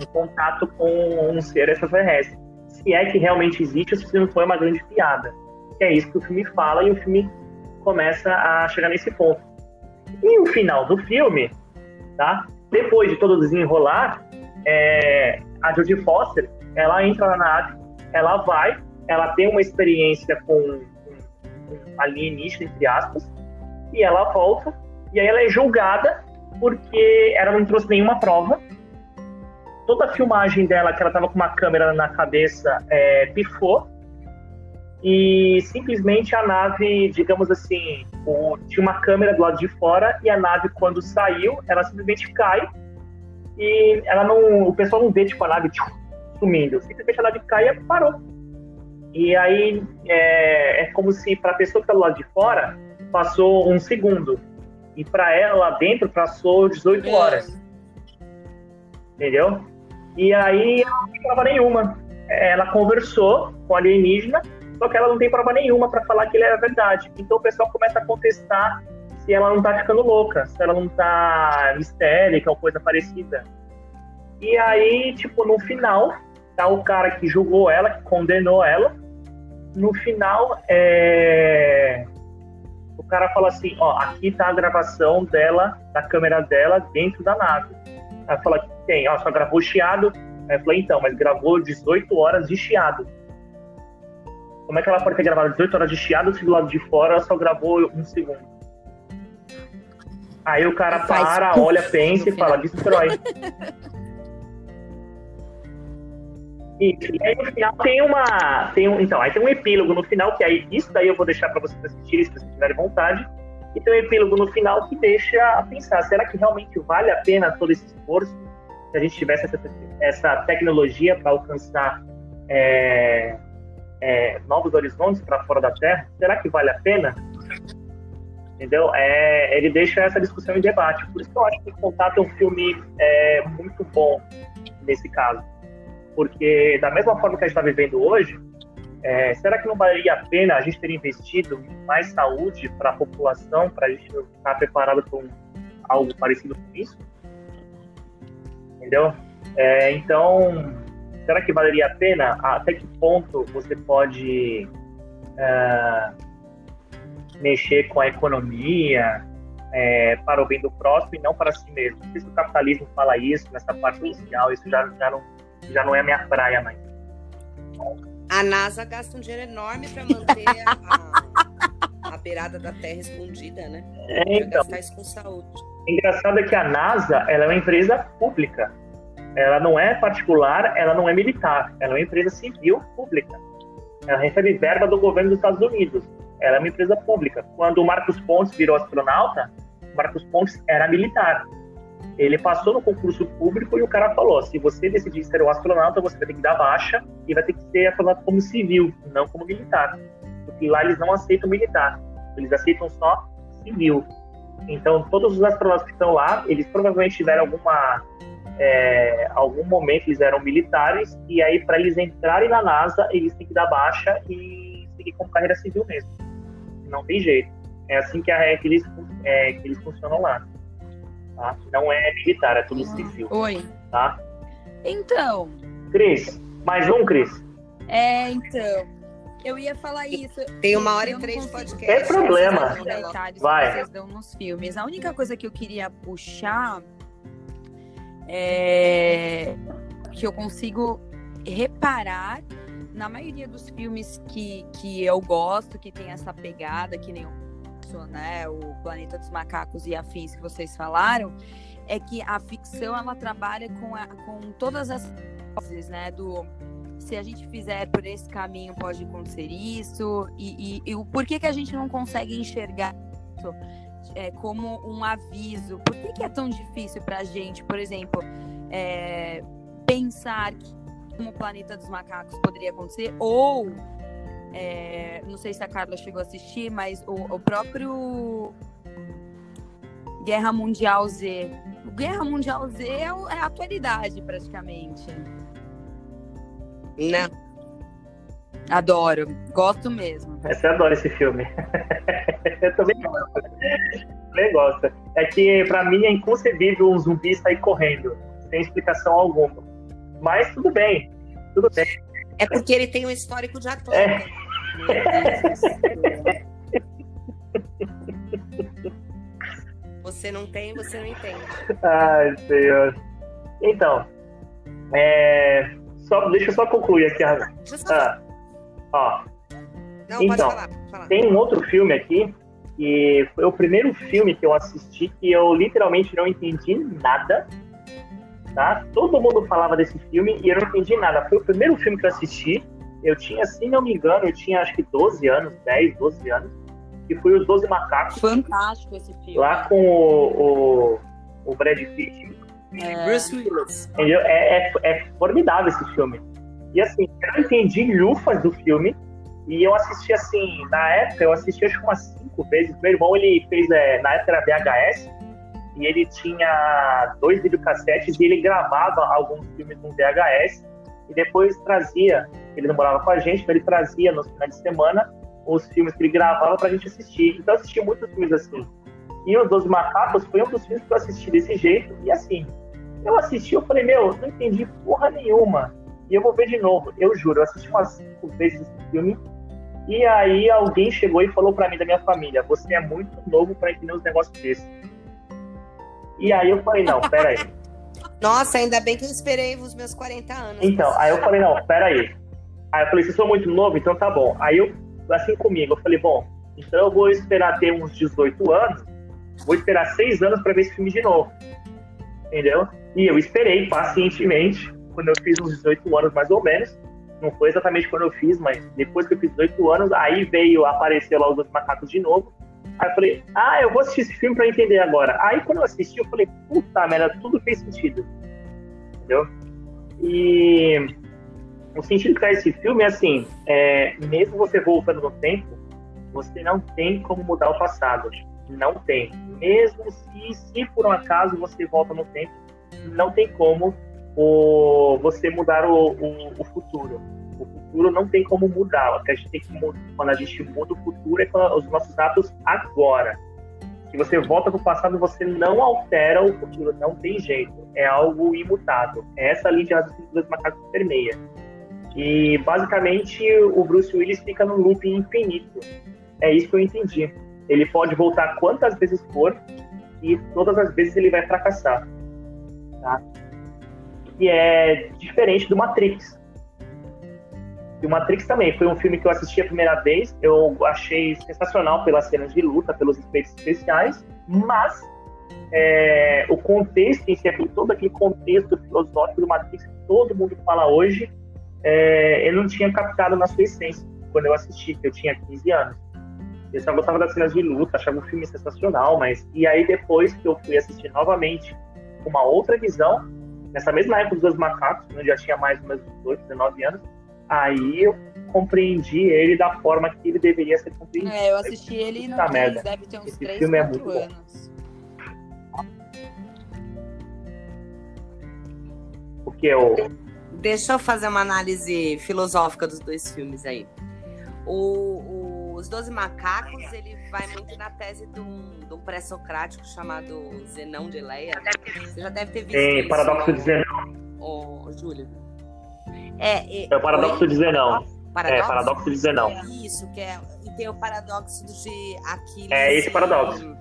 Speaker 1: um contato com um ser extraterrestre. Se é que realmente existe ou se não foi uma grande piada. Que é isso que o filme fala e o filme começa a chegar nesse ponto. E o final do filme, tá? Depois de todo desenrolar, é, a Jodie Foster, ela entra na nave, ela vai, ela tem uma experiência com alienígena, entre aspas, e ela volta, e aí ela é julgada porque ela não trouxe nenhuma prova. Toda a filmagem dela, que ela estava com uma câmera na cabeça, é, pifou, e simplesmente a nave, digamos assim, o, tinha uma câmera do lado de fora, e a nave, quando saiu, ela simplesmente cai, e ela não, o pessoal não vê tipo, a nave tchum, sumindo, simplesmente a nave cai e parou e aí é, é como se para a pessoa que está do lado de fora passou um segundo. E para ela lá dentro passou 18 é. horas. Entendeu? E aí ela não prova nenhuma. Ela conversou com o alienígena, só que ela não tem prova nenhuma para falar que ele era verdade. Então o pessoal começa a contestar se ela não tá ficando louca, se ela não tá histérica ou coisa parecida. E aí, tipo, no final, tá o cara que julgou ela, que condenou ela, no final, é... o cara fala assim, ó, aqui tá a gravação dela, da câmera dela dentro da nave. Aí fala que tem, ó, só gravou chiado. Aí eu falei, então, mas gravou 18 horas de chiado. Como é que ela pode ter gravado 18 horas de chiado se do lado de fora só gravou um segundo? Aí o cara para, olha, pensa e fala, destrói. Isso. E aí no final tem uma. Tem um, então, aí tem um epílogo no final, que aí isso daí eu vou deixar para vocês assistirem se vocês tiverem vontade. E tem um epílogo no final que deixa a pensar, será que realmente vale a pena todo esse esforço? Se a gente tivesse essa, essa tecnologia para alcançar é, é, novos horizontes para fora da Terra, será que vale a pena? Entendeu? É, ele deixa essa discussão em debate. Por isso que eu acho que o Contato é um filme é, muito bom nesse caso porque, da mesma forma que a gente está vivendo hoje, é, será que não valeria a pena a gente ter investido mais saúde para a população, para a gente estar preparado para algo parecido com isso? Entendeu? É, então, será que valeria a pena? Até que ponto você pode é, mexer com a economia é, para o bem do próximo e não para si mesmo? Não sei se o capitalismo fala isso nessa parte inicial, isso já, já não já não é a minha praia mais.
Speaker 3: A NASA gasta um dinheiro enorme para manter a, a, beirada da Terra escondida, né?
Speaker 1: É, então,
Speaker 3: gastar isso com saúde.
Speaker 1: Engraçado é que a NASA ela é uma empresa pública. Ela não é particular, ela não é militar. Ela é uma empresa civil pública. Ela recebe verba do governo dos Estados Unidos. Ela é uma empresa pública. Quando o Marcos Pontes virou astronauta, Marcos Pontes era militar. Ele passou no concurso público e o cara falou: se você decidir ser um astronauta, você vai ter que dar baixa e vai ter que ser astronauta como civil, não como militar. Porque lá eles não aceitam militar, eles aceitam só civil. Então, todos os astronautas que estão lá, eles provavelmente tiveram alguma. É, algum momento eles eram militares, e aí, para eles entrarem na NASA, eles têm que dar baixa e seguir como carreira civil mesmo. Não tem jeito. É assim que, a, que, eles, é, que eles funcionam lá. Tá? Não é militar, é tudo
Speaker 2: Ah,
Speaker 1: civil.
Speaker 2: Oi.
Speaker 1: Tá?
Speaker 2: Então,
Speaker 1: Cris, mais um, Cris?
Speaker 2: é, então. Eu ia falar isso.
Speaker 3: Tem uma hora e três de podcast.
Speaker 1: Tem problema.
Speaker 2: Detalhes
Speaker 1: Vai.
Speaker 2: que vocês dão nos filmes. A única coisa que eu queria puxar é que eu consigo reparar na maioria dos filmes que, que eu gosto, que tem essa pegada, que nem o, né, o Planeta dos Macacos e afins que vocês falaram, é que a ficção ela trabalha com, a- com todas as coisas, né? Do se a gente fizer por esse caminho pode acontecer isso e, e- e o porquê que a gente não consegue enxergar isso é, como um aviso. Por que, que é tão difícil para a gente por exemplo é, pensar que como o planeta dos macacos poderia acontecer? Ou é, não sei se a Carla chegou a assistir mas o, o próprio Guerra Mundial Z. O Guerra Mundial Z é, é a atualidade praticamente.
Speaker 3: Não.
Speaker 2: Adoro, gosto mesmo.
Speaker 1: Você adora esse filme. eu também gosto. Também gosto. É que pra mim é inconcebível um zumbi sair correndo, sem explicação alguma. Mas tudo bem, tudo bem.
Speaker 3: É porque ele tem um histórico de atleta.
Speaker 1: É.
Speaker 3: Você não tem, você não entende.
Speaker 1: Ai, senhor. Então, é... só, deixa eu só concluir aqui. a-
Speaker 3: Deixa eu só...
Speaker 1: Ah, ó,
Speaker 3: Não, pode
Speaker 1: então,
Speaker 3: falar, pode falar.
Speaker 1: tem um outro filme aqui que foi o primeiro filme que eu assisti que eu literalmente não entendi nada. Tá? Todo mundo falava desse filme e eu não entendi nada. Foi o primeiro filme que eu assisti. Eu tinha, se não me engano, eu tinha acho que 12 anos, 10, 12 anos, que foi Os Doze Macacos,
Speaker 2: Fantástico esse filme.
Speaker 1: lá com o, o, o Brad Pitt.
Speaker 2: É,
Speaker 3: Bruce Willis.
Speaker 1: Entendeu? É, é, é formidável esse filme. E assim, eu entendi lufas do filme. E eu assisti assim, na época, eu assisti acho que umas cinco vezes. Meu irmão, ele fez, é, na época era VHS, e ele tinha dois videocassetes e ele gravava alguns filmes no VHS e depois trazia, ele não morava com a gente, mas ele trazia nos finais de semana os filmes que ele gravava pra gente assistir. Então eu assisti muitos filmes assim. E Os Doze Macacos foi um dos filmes que eu assisti desse jeito. E assim, eu assisti, eu falei, meu, não entendi porra nenhuma. E eu vou ver de novo. Eu juro, eu assisti umas cinco vezes esse filme. E aí alguém chegou e falou pra mim da minha família, você é muito novo pra entender uns negócios desses. E aí eu falei, não, peraí.
Speaker 3: Nossa, ainda bem que eu esperei os meus 40 anos.
Speaker 1: Então, aí eu falei, não, peraí. Aí eu falei, vocês são muito novo, então tá bom. Aí eu, assim comigo, eu falei, bom, então eu vou esperar ter uns 18 anos, vou esperar seis anos pra ver esse filme de novo. Entendeu? E eu esperei pacientemente, quando eu fiz uns 18 anos mais ou menos. Não foi exatamente quando eu fiz, mas depois que eu fiz 18 anos, aí veio aparecer lá os dois macacos de novo. Aí eu falei, ah, eu vou assistir esse filme pra entender agora. Aí quando eu assisti, eu falei, puta merda, tudo fez sentido. Entendeu? E o sentido que traz esse filme é assim, é, mesmo você voltando no tempo, você não tem como mudar o passado. Não tem. Mesmo se, se por um acaso você volta no tempo, não tem como o, você mudar o, o, o futuro. O futuro não tem como mudar. O que a gente tem que mudar, quando a gente muda o futuro é com os nossos atos agora. Se você volta para o passado, você não altera o futuro, não tem jeito. É algo imutável. É essa linha de raciocínio dos macacos permeia. E basicamente o Bruce Willis fica num loop infinito. É isso que eu entendi. Ele pode voltar quantas vezes for e todas as vezes ele vai fracassar. Tá? E é diferente do Matrix. E o Matrix também foi um filme que eu assisti a primeira vez. Eu achei sensacional pelas cenas de luta, pelos efeitos especiais, mas é, o contexto em si, todo aquele contexto filosófico do Matrix que todo mundo fala hoje, é, eu não tinha captado na sua essência quando eu assisti, que eu tinha 15 anos. Eu só gostava das cenas de luta, achava o filme sensacional, mas. E aí depois que eu fui assistir novamente uma outra visão, nessa mesma época dos dois macacos, quando eu já tinha mais ou menos 18, 19 anos, aí eu compreendi ele da forma que ele deveria ser compreendido.
Speaker 2: É, eu assisti ele no
Speaker 1: Puta
Speaker 2: 3,
Speaker 1: merda.
Speaker 2: deve ter uns
Speaker 1: Esse
Speaker 2: 3,
Speaker 1: filme é
Speaker 2: 4
Speaker 1: muito bom.
Speaker 2: anos.
Speaker 1: Porque o.
Speaker 3: Deixa eu fazer uma análise filosófica dos dois filmes aí. O, o Os Doze Macacos, ele vai muito na tese de um, um pré-socrático chamado Zenão de Leia. Você já deve ter visto
Speaker 1: Tem
Speaker 3: isso,
Speaker 1: paradoxo
Speaker 3: né?
Speaker 1: de Zenão.
Speaker 3: Ô, Júlio. É, é,
Speaker 1: É o paradoxo
Speaker 3: Oi?
Speaker 1: de Zenão.
Speaker 3: Paradoxo?
Speaker 1: É, paradoxo de Zenão.
Speaker 3: Isso, que é. E tem o paradoxo de Aquiles.
Speaker 1: É esse
Speaker 3: e-
Speaker 1: paradoxo.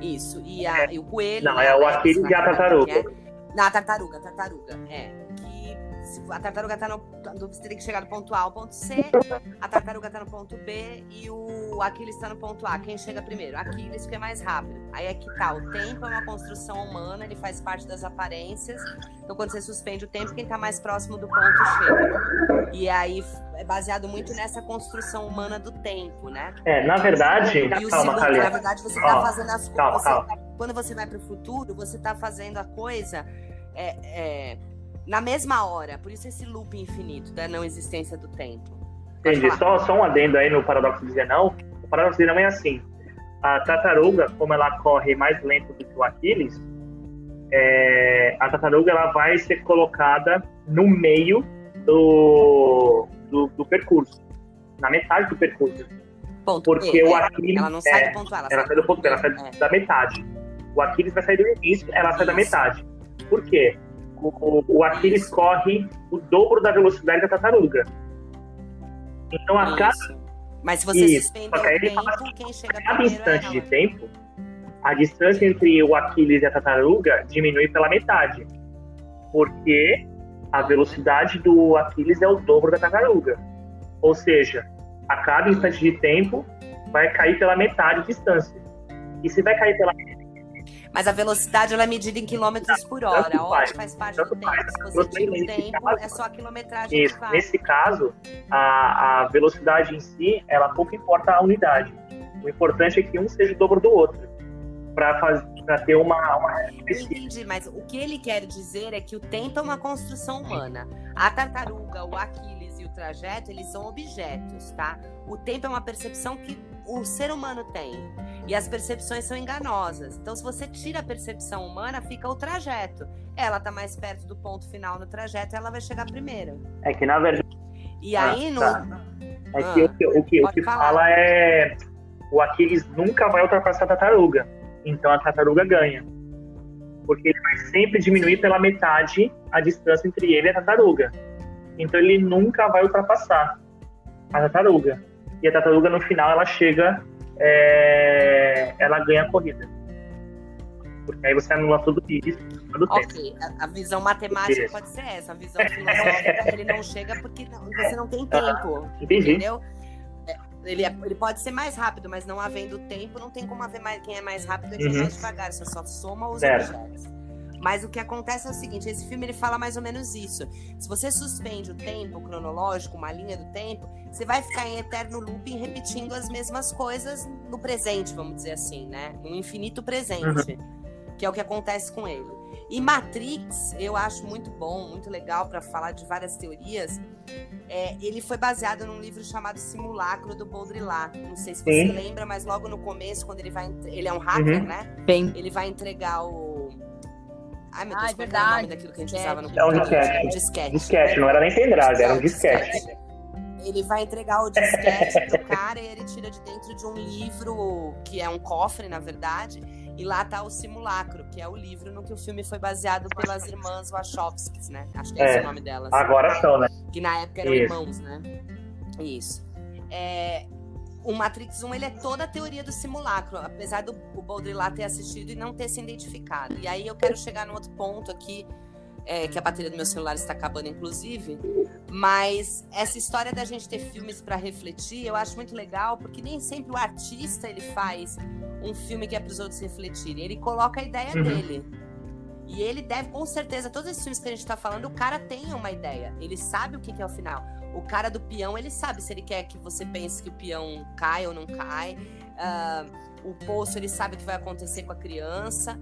Speaker 3: Isso, e, a, e o coelho.
Speaker 1: Não,
Speaker 3: né,
Speaker 1: é o Aquiles e a
Speaker 3: na-
Speaker 1: tartaruga.
Speaker 3: é- Não, a tartaruga, a tartaruga. É. A tartaruga tá no. Você tem que chegar do ponto A ao ponto C, a tartaruga tá no ponto B e o Aquiles tá no ponto A. Quem chega primeiro? Aquiles, que é mais rápido. Aí é que tá. O tempo é uma construção humana, ele faz parte das aparências. Então, quando você suspende o tempo, quem tá mais próximo do ponto chega. E aí é baseado muito nessa construção humana do tempo, né?
Speaker 1: É, na verdade,
Speaker 3: E o
Speaker 1: calma,
Speaker 3: segundo, na verdade, você tá
Speaker 1: Ó,
Speaker 3: fazendo as coisas.
Speaker 1: calma.
Speaker 3: Quando você vai pro futuro, você tá fazendo a coisa é, é, na mesma hora. Por isso esse loop infinito da não existência do tempo. Pode
Speaker 1: Entendi.
Speaker 3: falar.
Speaker 1: Só, só um adendo aí no paradoxo de Zenão. O paradoxo de Zenão é assim. A tartaruga, como ela corre mais lento do que o Aquiles, é, a tartaruga ela vai ser colocada no meio do, do, do percurso. Na metade do percurso.
Speaker 3: Ponto
Speaker 1: Porque
Speaker 3: B,
Speaker 1: o
Speaker 3: é.
Speaker 1: Aquiles...
Speaker 3: Ela não sai
Speaker 1: é,
Speaker 3: do ponto A, ela,
Speaker 1: ela sai do ponto B, ela sai
Speaker 3: É.
Speaker 1: da metade. O Aquiles vai sair do início, ela sai da
Speaker 3: Isso.
Speaker 1: metade. Por quê? O, o Aquiles corre o dobro da velocidade da tartaruga. Então, a cada.
Speaker 3: Mas se você
Speaker 1: Isso.
Speaker 3: suspender o tempo, quem chega
Speaker 1: cada
Speaker 3: primeiro é
Speaker 1: instante de tempo, a distância entre o Aquiles e a tartaruga diminui pela metade. Porque a velocidade do Aquiles é o dobro da tartaruga. Ou seja, a cada instante de tempo vai cair pela metade de distância. E se vai cair pela
Speaker 3: Mas a velocidade ela é medida em quilômetros por hora.
Speaker 1: Tanto
Speaker 3: A hora
Speaker 1: faz.
Speaker 3: faz parte do tempo.
Speaker 1: faz.
Speaker 3: Se você tira o tempo,
Speaker 1: caso-
Speaker 3: é só a quilometragem
Speaker 1: Isso.
Speaker 3: que.
Speaker 1: Nesse caso, a, a velocidade em si, ela pouco importa a unidade. O importante é que um seja o dobro do outro. Para ter uma, uma
Speaker 3: entendi, mas o que ele quer dizer é que o tempo é uma construção humana. A tartaruga, o Aquiles trajeto, eles são objetos, tá? O tempo é uma percepção que o ser humano tem. E as percepções são enganosas. Então, se você tira a percepção humana, fica o trajeto. Ela tá mais perto do ponto final no trajeto, ela vai chegar primeiro.
Speaker 1: É que, na verdade,
Speaker 3: E
Speaker 1: Ah,
Speaker 3: aí, no...
Speaker 1: tá. é que
Speaker 3: Ah,
Speaker 1: o que, o que, o que fala é o Aquiles nunca vai ultrapassar a tartaruga. Então a tartaruga ganha. Porque ele vai sempre diminuir pela metade a distância entre ele e a tartaruga. Então ele nunca vai ultrapassar a tartaruga. E a tartaruga no final ela chega, é, ela ganha a corrida. Porque aí você anula tudo isso do tempo.
Speaker 3: Ok, a, a visão matemática pode ser essa. A visão filosófica, ele não chega porque não- você não tem tempo.
Speaker 1: Entendi.
Speaker 3: Entendeu? É, Ele, é- ele pode ser mais rápido, mas não havendo tempo, não tem como haver mais, quem é mais rápido e quem é
Speaker 1: Uhum.
Speaker 3: mais devagar. Você só soma os
Speaker 1: Certo.
Speaker 3: objetos. Mas o que acontece é o seguinte: esse filme ele fala mais ou menos isso. Se você suspende o tempo cronológico, uma linha do tempo, você vai ficar em eterno looping repetindo as mesmas coisas no presente, vamos dizer assim, né? No infinito presente. Que é o que acontece com ele. E Matrix, eu acho muito bom, muito legal para falar de várias teorias. É, ele foi baseado num livro chamado Simulacro do Baudrillard. Não sei se você
Speaker 1: Sim.
Speaker 3: lembra, mas logo no começo, quando ele vai. Ele é um hacker,
Speaker 1: Uhum.
Speaker 3: né?
Speaker 2: Bem,
Speaker 3: Ele vai entregar o. Ai, meu Deus,
Speaker 2: Ah, é
Speaker 3: qual que era o nome
Speaker 2: verdade,
Speaker 3: daquilo que a gente
Speaker 2: disquete.
Speaker 3: usava no
Speaker 1: É um
Speaker 3: computador?
Speaker 1: disquete.
Speaker 3: Um disquete.
Speaker 1: Disquete, não era nem pendrive, era um
Speaker 3: É, o
Speaker 1: disquete.
Speaker 3: Ele vai entregar o disquete pro cara e ele tira de dentro de um livro, que é um cofre, na verdade, e lá tá o simulacro, que é o livro no que o filme foi baseado pelas irmãs Wachowskis, né? Acho que é esse
Speaker 1: É.
Speaker 3: o nome delas.
Speaker 1: Agora são, né?
Speaker 3: Que na época eram
Speaker 1: Isso.
Speaker 3: irmãos, né? Isso. É, o Matrix 1, ele é toda a teoria do simulacro, apesar do o Baudrillard ter assistido e não ter se identificado. E aí eu quero chegar num outro ponto aqui, é, que a bateria do meu celular está acabando, inclusive. Mas essa história da gente ter filmes para refletir, eu acho muito legal, porque nem sempre o artista ele faz um filme que é para os outros refletirem. Ele coloca a ideia
Speaker 1: Uhum.
Speaker 3: dele. E ele deve, com certeza, todos esses filmes que a gente tá falando, o cara tem uma ideia. Ele sabe o que, que é o final. O cara do peão, ele sabe se ele quer que você pense que o peão cai ou não cai. Ah, o poço, ele sabe o que vai acontecer com a criança.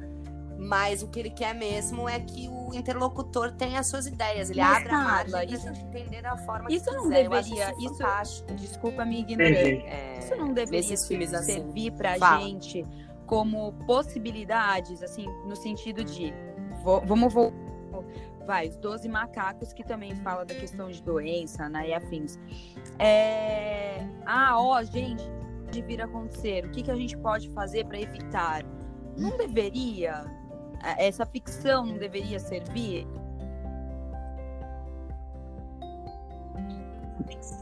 Speaker 3: Mas o que ele quer mesmo é que o interlocutor tenha as suas ideias. Ele abre a margem
Speaker 2: isso-
Speaker 3: gente entender da forma
Speaker 2: isso
Speaker 3: que
Speaker 2: não
Speaker 3: quiser. Eu acho
Speaker 2: deveria-
Speaker 3: isso
Speaker 2: isso-
Speaker 3: fantástico.
Speaker 2: desculpa a ignorância.
Speaker 1: Entendi.
Speaker 3: É,
Speaker 2: Isso não deveria
Speaker 3: filmes assim.
Speaker 2: servir pra
Speaker 3: Fala.
Speaker 2: gente como possibilidades, assim, no sentido de vo- vamos voltar vai, os 12 macacos, que também fala da questão de doença, né, e afins. É... Ah, ó, gente, de vir a acontecer, o que, que a gente pode fazer para evitar? Não deveria, é, essa ficção não deveria servir?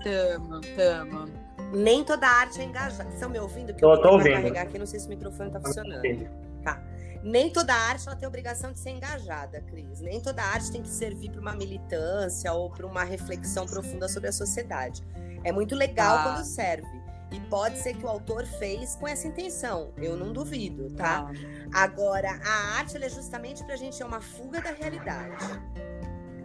Speaker 2: Tamo, tamo.
Speaker 3: Nem toda arte é engajada. Estão me ouvindo? Que
Speaker 1: Tô-
Speaker 3: eu
Speaker 1: tô
Speaker 3: vou
Speaker 1: ouvindo.
Speaker 3: carregar aqui, não sei se o microfone tá funcionando. Nem toda arte ela tem obrigação de ser engajada, Cris. Nem toda arte tem que servir para uma militância ou para uma reflexão profunda sobre a sociedade. É muito legal
Speaker 2: Ah.
Speaker 3: quando serve. E pode ser que o autor fez com essa intenção. Eu não duvido, tá?
Speaker 2: Tá.
Speaker 3: Agora, a arte é justamente para a gente ter uma fuga da realidade.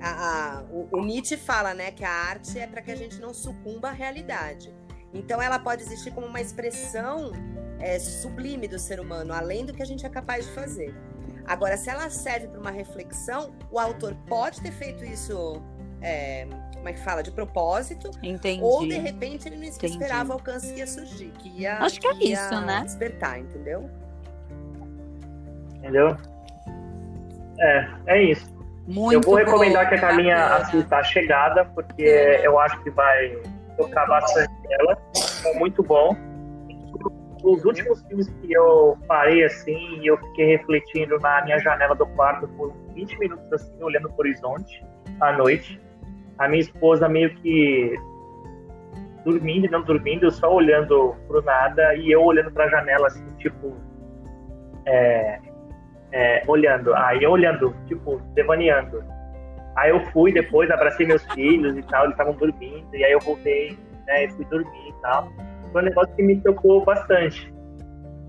Speaker 3: A- a- o, o Nietzsche fala né, que a arte é para que a gente não sucumba à realidade. Então, ela pode existir como uma expressão é, sublime do ser humano, além do que a gente é capaz de fazer. Agora, se ela serve para uma reflexão, o autor pode ter feito isso, é, como é que fala, de propósito,
Speaker 2: Entendi.
Speaker 3: ou de repente ele não
Speaker 2: Entendi.
Speaker 3: esperava o alcance que ia surgir, que ia,
Speaker 2: Acho que é
Speaker 3: ia
Speaker 2: isso, né?
Speaker 3: despertar, entendeu?
Speaker 1: Entendeu? É, é isso.
Speaker 2: Muito
Speaker 1: eu vou recomendar que a Carlinha
Speaker 2: bacana.
Speaker 1: assista a chegada, porque
Speaker 2: Uhum.
Speaker 1: eu acho que vai tocar bastante ela. É muito bom. Os últimos filmes que eu parei assim e eu fiquei refletindo na minha janela do quarto por uns 20 minutos assim, olhando pro horizonte à noite. A minha esposa meio que dormindo não dormindo, só olhando pro nada e eu olhando pra janela assim, tipo é, é, olhando, aí eu olhando, tipo, devaneando. Aí eu fui depois, abracei meus filhos e tal, eles estavam dormindo, e aí eu voltei, né, e fui dormir e tal. Foi um negócio que me tocou bastante,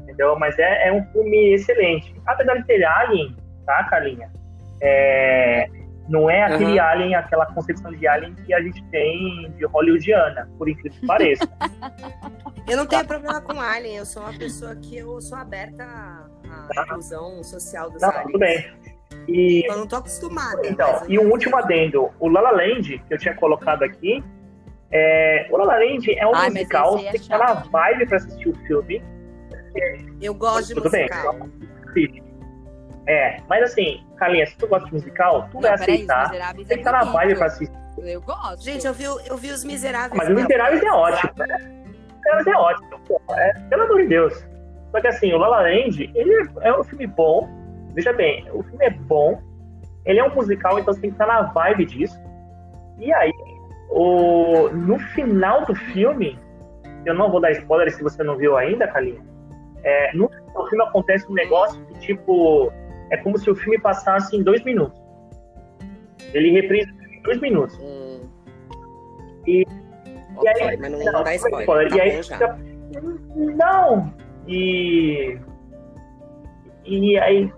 Speaker 1: entendeu? Mas é, é um filme excelente. Apesar de ter Alien, tá, Carlinha? É, não é aquele
Speaker 3: Aham.
Speaker 1: Alien, aquela concepção de Alien que a gente tem de hollywoodiana, por incrível que pareça.
Speaker 3: Eu não tenho problema com Alien, eu sou uma pessoa que eu sou aberta à à inclusão social dos
Speaker 1: Não,
Speaker 3: aliens.
Speaker 1: tudo bem. E,
Speaker 3: Eu não tô acostumada.
Speaker 1: Então, e um último adendo. O La La Land, que eu tinha colocado aqui, é, o La La Land é um
Speaker 2: Ai,
Speaker 1: musical,
Speaker 2: é
Speaker 1: tem que estar na vibe pra assistir o filme.
Speaker 3: Eu gosto de
Speaker 1: Tudo bem.
Speaker 3: musical.
Speaker 1: É, mas assim, Carlinha, se tu gosta de musical, tu vai
Speaker 2: Não, Os
Speaker 1: aceitar. Tem
Speaker 2: é
Speaker 1: que estar na vibe pra assistir.
Speaker 2: Eu gosto.
Speaker 3: Gente, eu vi, eu vi os miseráveis.
Speaker 1: Mas o Miseráveis é ótimo, né? O Miseráveis é ótimo, pô. É, pelo amor de Deus. Só que assim, o La La Land, ele é um filme bom. Veja bem, o filme é bom. Ele é um musical, então você tem que estar na vibe disso. E aí, o, no final do filme, eu não vou dar spoiler se você não viu ainda, Kalinha. É, no final do filme acontece um negócio que, tipo, é como se o filme passasse em dois minutos. Ele reprisa em dois minutos.
Speaker 3: Hum.
Speaker 1: E- e aí,
Speaker 3: mas não,
Speaker 1: não,
Speaker 3: dá spoiler.
Speaker 1: spoiler.
Speaker 3: Tá
Speaker 1: E aí fica- Não! E. E aí.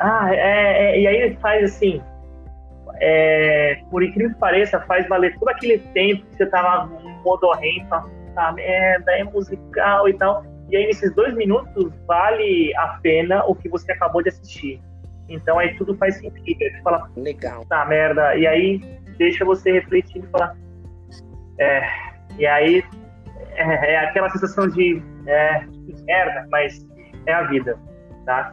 Speaker 1: Ah, é, é- e aí ele faz assim. é, por incrível que pareça, faz valer todo aquele tempo que você tava modorrento, tá merda, é musical e tal. E aí, nesses dois minutos, vale a pena o que você acabou de assistir. Então aí tudo faz sentido. Aí Você fala,
Speaker 3: Legal.
Speaker 1: tá merda. E aí deixa você refletir e falar. É, e aí é, é aquela sensação de é, que merda, mas é a vida, tá?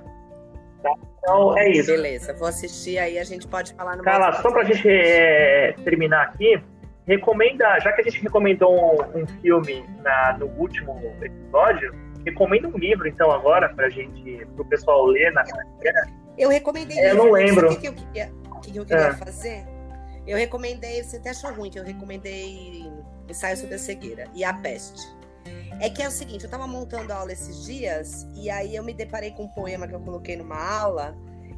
Speaker 1: Então é isso.
Speaker 3: Beleza, vou assistir aí, a gente pode falar no
Speaker 1: Carla, só pra gente é, terminar aqui, recomenda, já que a gente recomendou um, um filme na- no último episódio, recomenda um livro então agora pra gente, pro pessoal ler na
Speaker 3: Eu recomendei.
Speaker 1: É, eu não lembro.
Speaker 3: O que, eu queria, que eu queria
Speaker 1: É.
Speaker 3: fazer? Eu recomendei, você até achou ruim, que eu recomendei ensaio sobre a cegueira e a peste. É que é o seguinte, eu tava montando a aula esses dias e aí eu me deparei com um poema que eu coloquei numa aula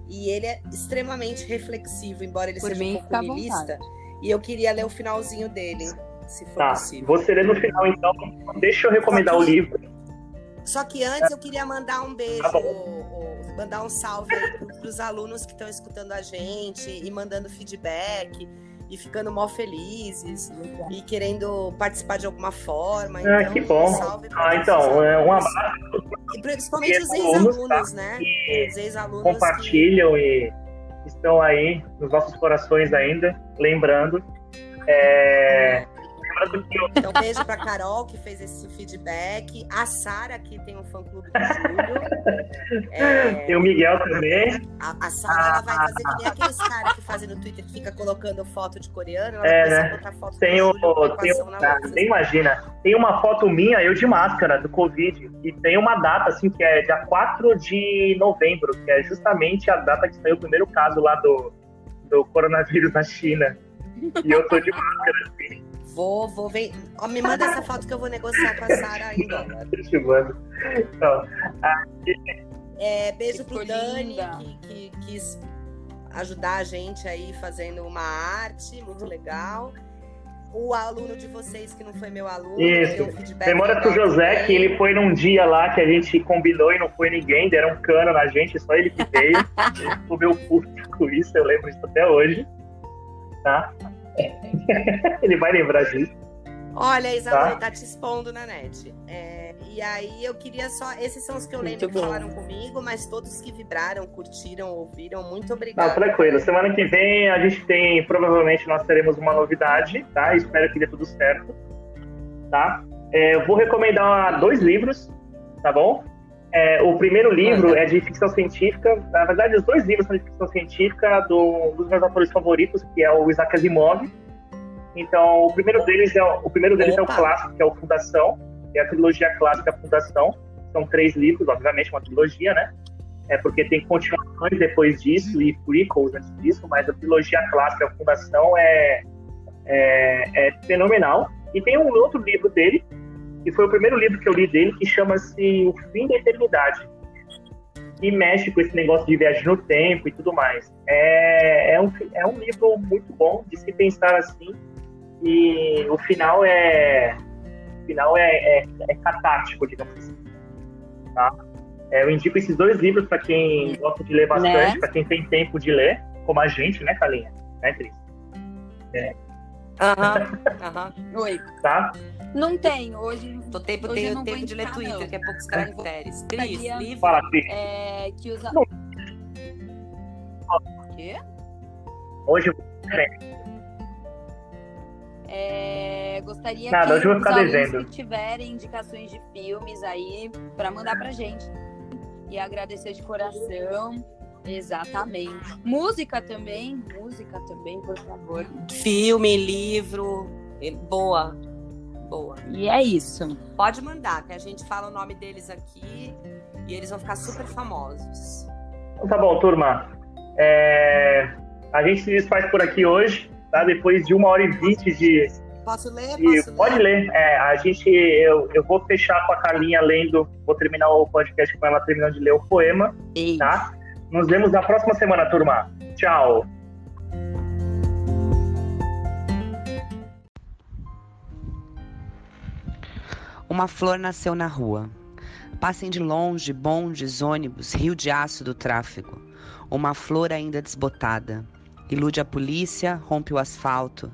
Speaker 3: e ele é extremamente reflexivo, embora ele
Speaker 2: Por
Speaker 3: seja
Speaker 2: mim,
Speaker 3: um pouco niilista. E eu queria ler o finalzinho dele, se for
Speaker 1: Tá,
Speaker 3: possível.
Speaker 1: você lê no final então, deixa eu recomendar o livro.
Speaker 3: Só que antes eu queria mandar um beijo,
Speaker 1: Tá
Speaker 3: mandar um salve para os alunos que estão escutando a gente e mandando feedback e ficando mó felizes e querendo participar de alguma forma.
Speaker 1: Ah,
Speaker 3: então,
Speaker 1: que bom. Ah, então, é, um abraço
Speaker 3: E principalmente os
Speaker 1: alunos,
Speaker 3: ex-alunos,
Speaker 1: tá?
Speaker 3: né?
Speaker 1: e
Speaker 3: Os ex-alunos.
Speaker 1: compartilham e estão aí nos nossos corações ainda, lembrando. É, que.
Speaker 3: Então, beijo pra Carol, que fez esse feedback. A Sara, que tem um fã-clube do Júlio.
Speaker 1: É... Tem o Miguel também.
Speaker 3: A, a Sara, ela vai fazer que nem aqueles caras que fazem no Twitter, que fica colocando foto de coreano. Ela é, né? botar foto
Speaker 1: tem o, Júlio, tem o, ah, Nem imagina. Tem uma foto minha, eu de máscara, do Covid. E tem uma data, assim, que é dia 4 de novembro, que é justamente a data que saiu o primeiro caso lá do, do coronavírus na China. E eu tô de máscara, assim.
Speaker 3: Vou, vou ver. Oh, me manda essa foto que eu vou negociar com a Sara ainda.
Speaker 1: Eu te mando. Então,
Speaker 3: é, beijo pro Dani, que, que quis ajudar a gente aí fazendo uma arte muito legal. O aluno de vocês que não foi meu aluno.
Speaker 1: Isso. Demora pro José que ele foi num dia lá que a gente combinou e não foi ninguém, deram um cano na gente, só ele que veio. ele ficou meio puto com isso, eu lembro isso até hoje tá? Ele vai lembrar disso.
Speaker 3: Olha, Isabel, tá? tá te expondo na net. É, e aí eu queria só. Esses são os que eu lembro muito que bom. falaram comigo, mas todos que vibraram, curtiram, ouviram, muito obrigada.
Speaker 1: tranquilo. Semana que vem a gente tem. Provavelmente nós teremos uma novidade, tá? Espero que dê tudo certo. Tá? É, eu vou recomendar dois livros, tá bom? É, o primeiro livro é de ficção científica. Na verdade, os dois livros são de ficção científica do, dos meus autores favoritos, que é o Isaac Asimov. Então, o primeiro deles é o, primeiro deles é o clássico, que é o Fundação, que é a trilogia clássica Fundação. São três livros, obviamente, uma trilogia, né? É porque tem continuações depois disso e prequels antes disso, mas a trilogia clássica Fundação é, é, é fenomenal. E tem um outro livro dele, que foi o primeiro livro que eu li dele, que chama-se O Fim da Eternidade. E mexe com esse negócio de viagem no tempo e tudo mais. É, é, um, é um livro muito bom de se pensar assim. E o final é. O final é, é, é catártico, digamos assim. Tá? É, eu indico esses dois livros para quem gosta de ler bastante, né? para quem tem tempo de ler, como a gente, né, Calinha? Né, Cris?
Speaker 3: É. Aham, aham.
Speaker 2: Oi.
Speaker 1: Tá?
Speaker 2: Não tem, hoje.
Speaker 3: Tô tempo, hoje tenho tempo de ler Twitter, não. que é poucos caracteres. Cris, livro.
Speaker 1: Fala, Cris.
Speaker 2: É, que usa.
Speaker 1: Não.
Speaker 2: O quê?
Speaker 1: Hoje
Speaker 2: é, gostaria
Speaker 1: Nada,
Speaker 2: que
Speaker 1: hoje eu vou ficar
Speaker 2: os
Speaker 1: devendo.
Speaker 2: que tiverem indicações de filmes aí para mandar pra gente. E agradecer de coração. Exatamente. Música também, música também, por favor.
Speaker 3: Filme, livro, boa, boa.
Speaker 2: E é isso.
Speaker 3: Pode mandar, que a gente fala o nome deles aqui e eles vão ficar super famosos.
Speaker 1: Tá bom, turma. É... A gente se desfaz por aqui hoje, tá? Depois de uma hora e vinte de.
Speaker 3: Posso ler?
Speaker 1: De...
Speaker 3: Posso
Speaker 1: Pode ler. ler. É, a gente, eu, eu vou fechar com a Carlinha lendo, vou terminar o podcast com ela terminando de ler o poema,
Speaker 2: Ei.
Speaker 1: tá? Nos vemos na próxima semana, turma. Tchau.
Speaker 4: Uma flor nasceu na rua. Passem de longe bondes, ônibus, rio de aço do tráfego. Uma flor ainda desbotada. Ilude a polícia, rompe o asfalto.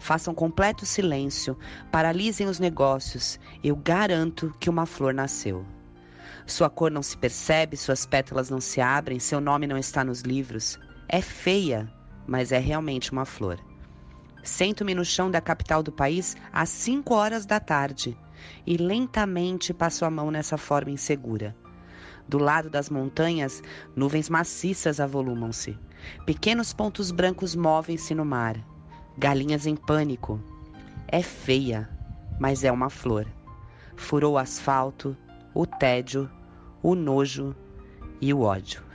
Speaker 4: Façam completo silêncio, paralisem os negócios. Eu garanto que uma flor nasceu. Sua cor não se percebe, suas pétalas não se abrem, seu nome não está nos livros. É feia, mas é realmente uma flor. Sento-me no chão da capital do país às cinco horas da tarde e lentamente passo a mão nessa forma insegura. Do lado das montanhas, nuvens maciças avolumam-se. Pequenos pontos brancos movem-se no mar. Galinhas em pânico. É feia, mas é uma flor. Furou o asfalto, o tédio, o nojo e o ódio.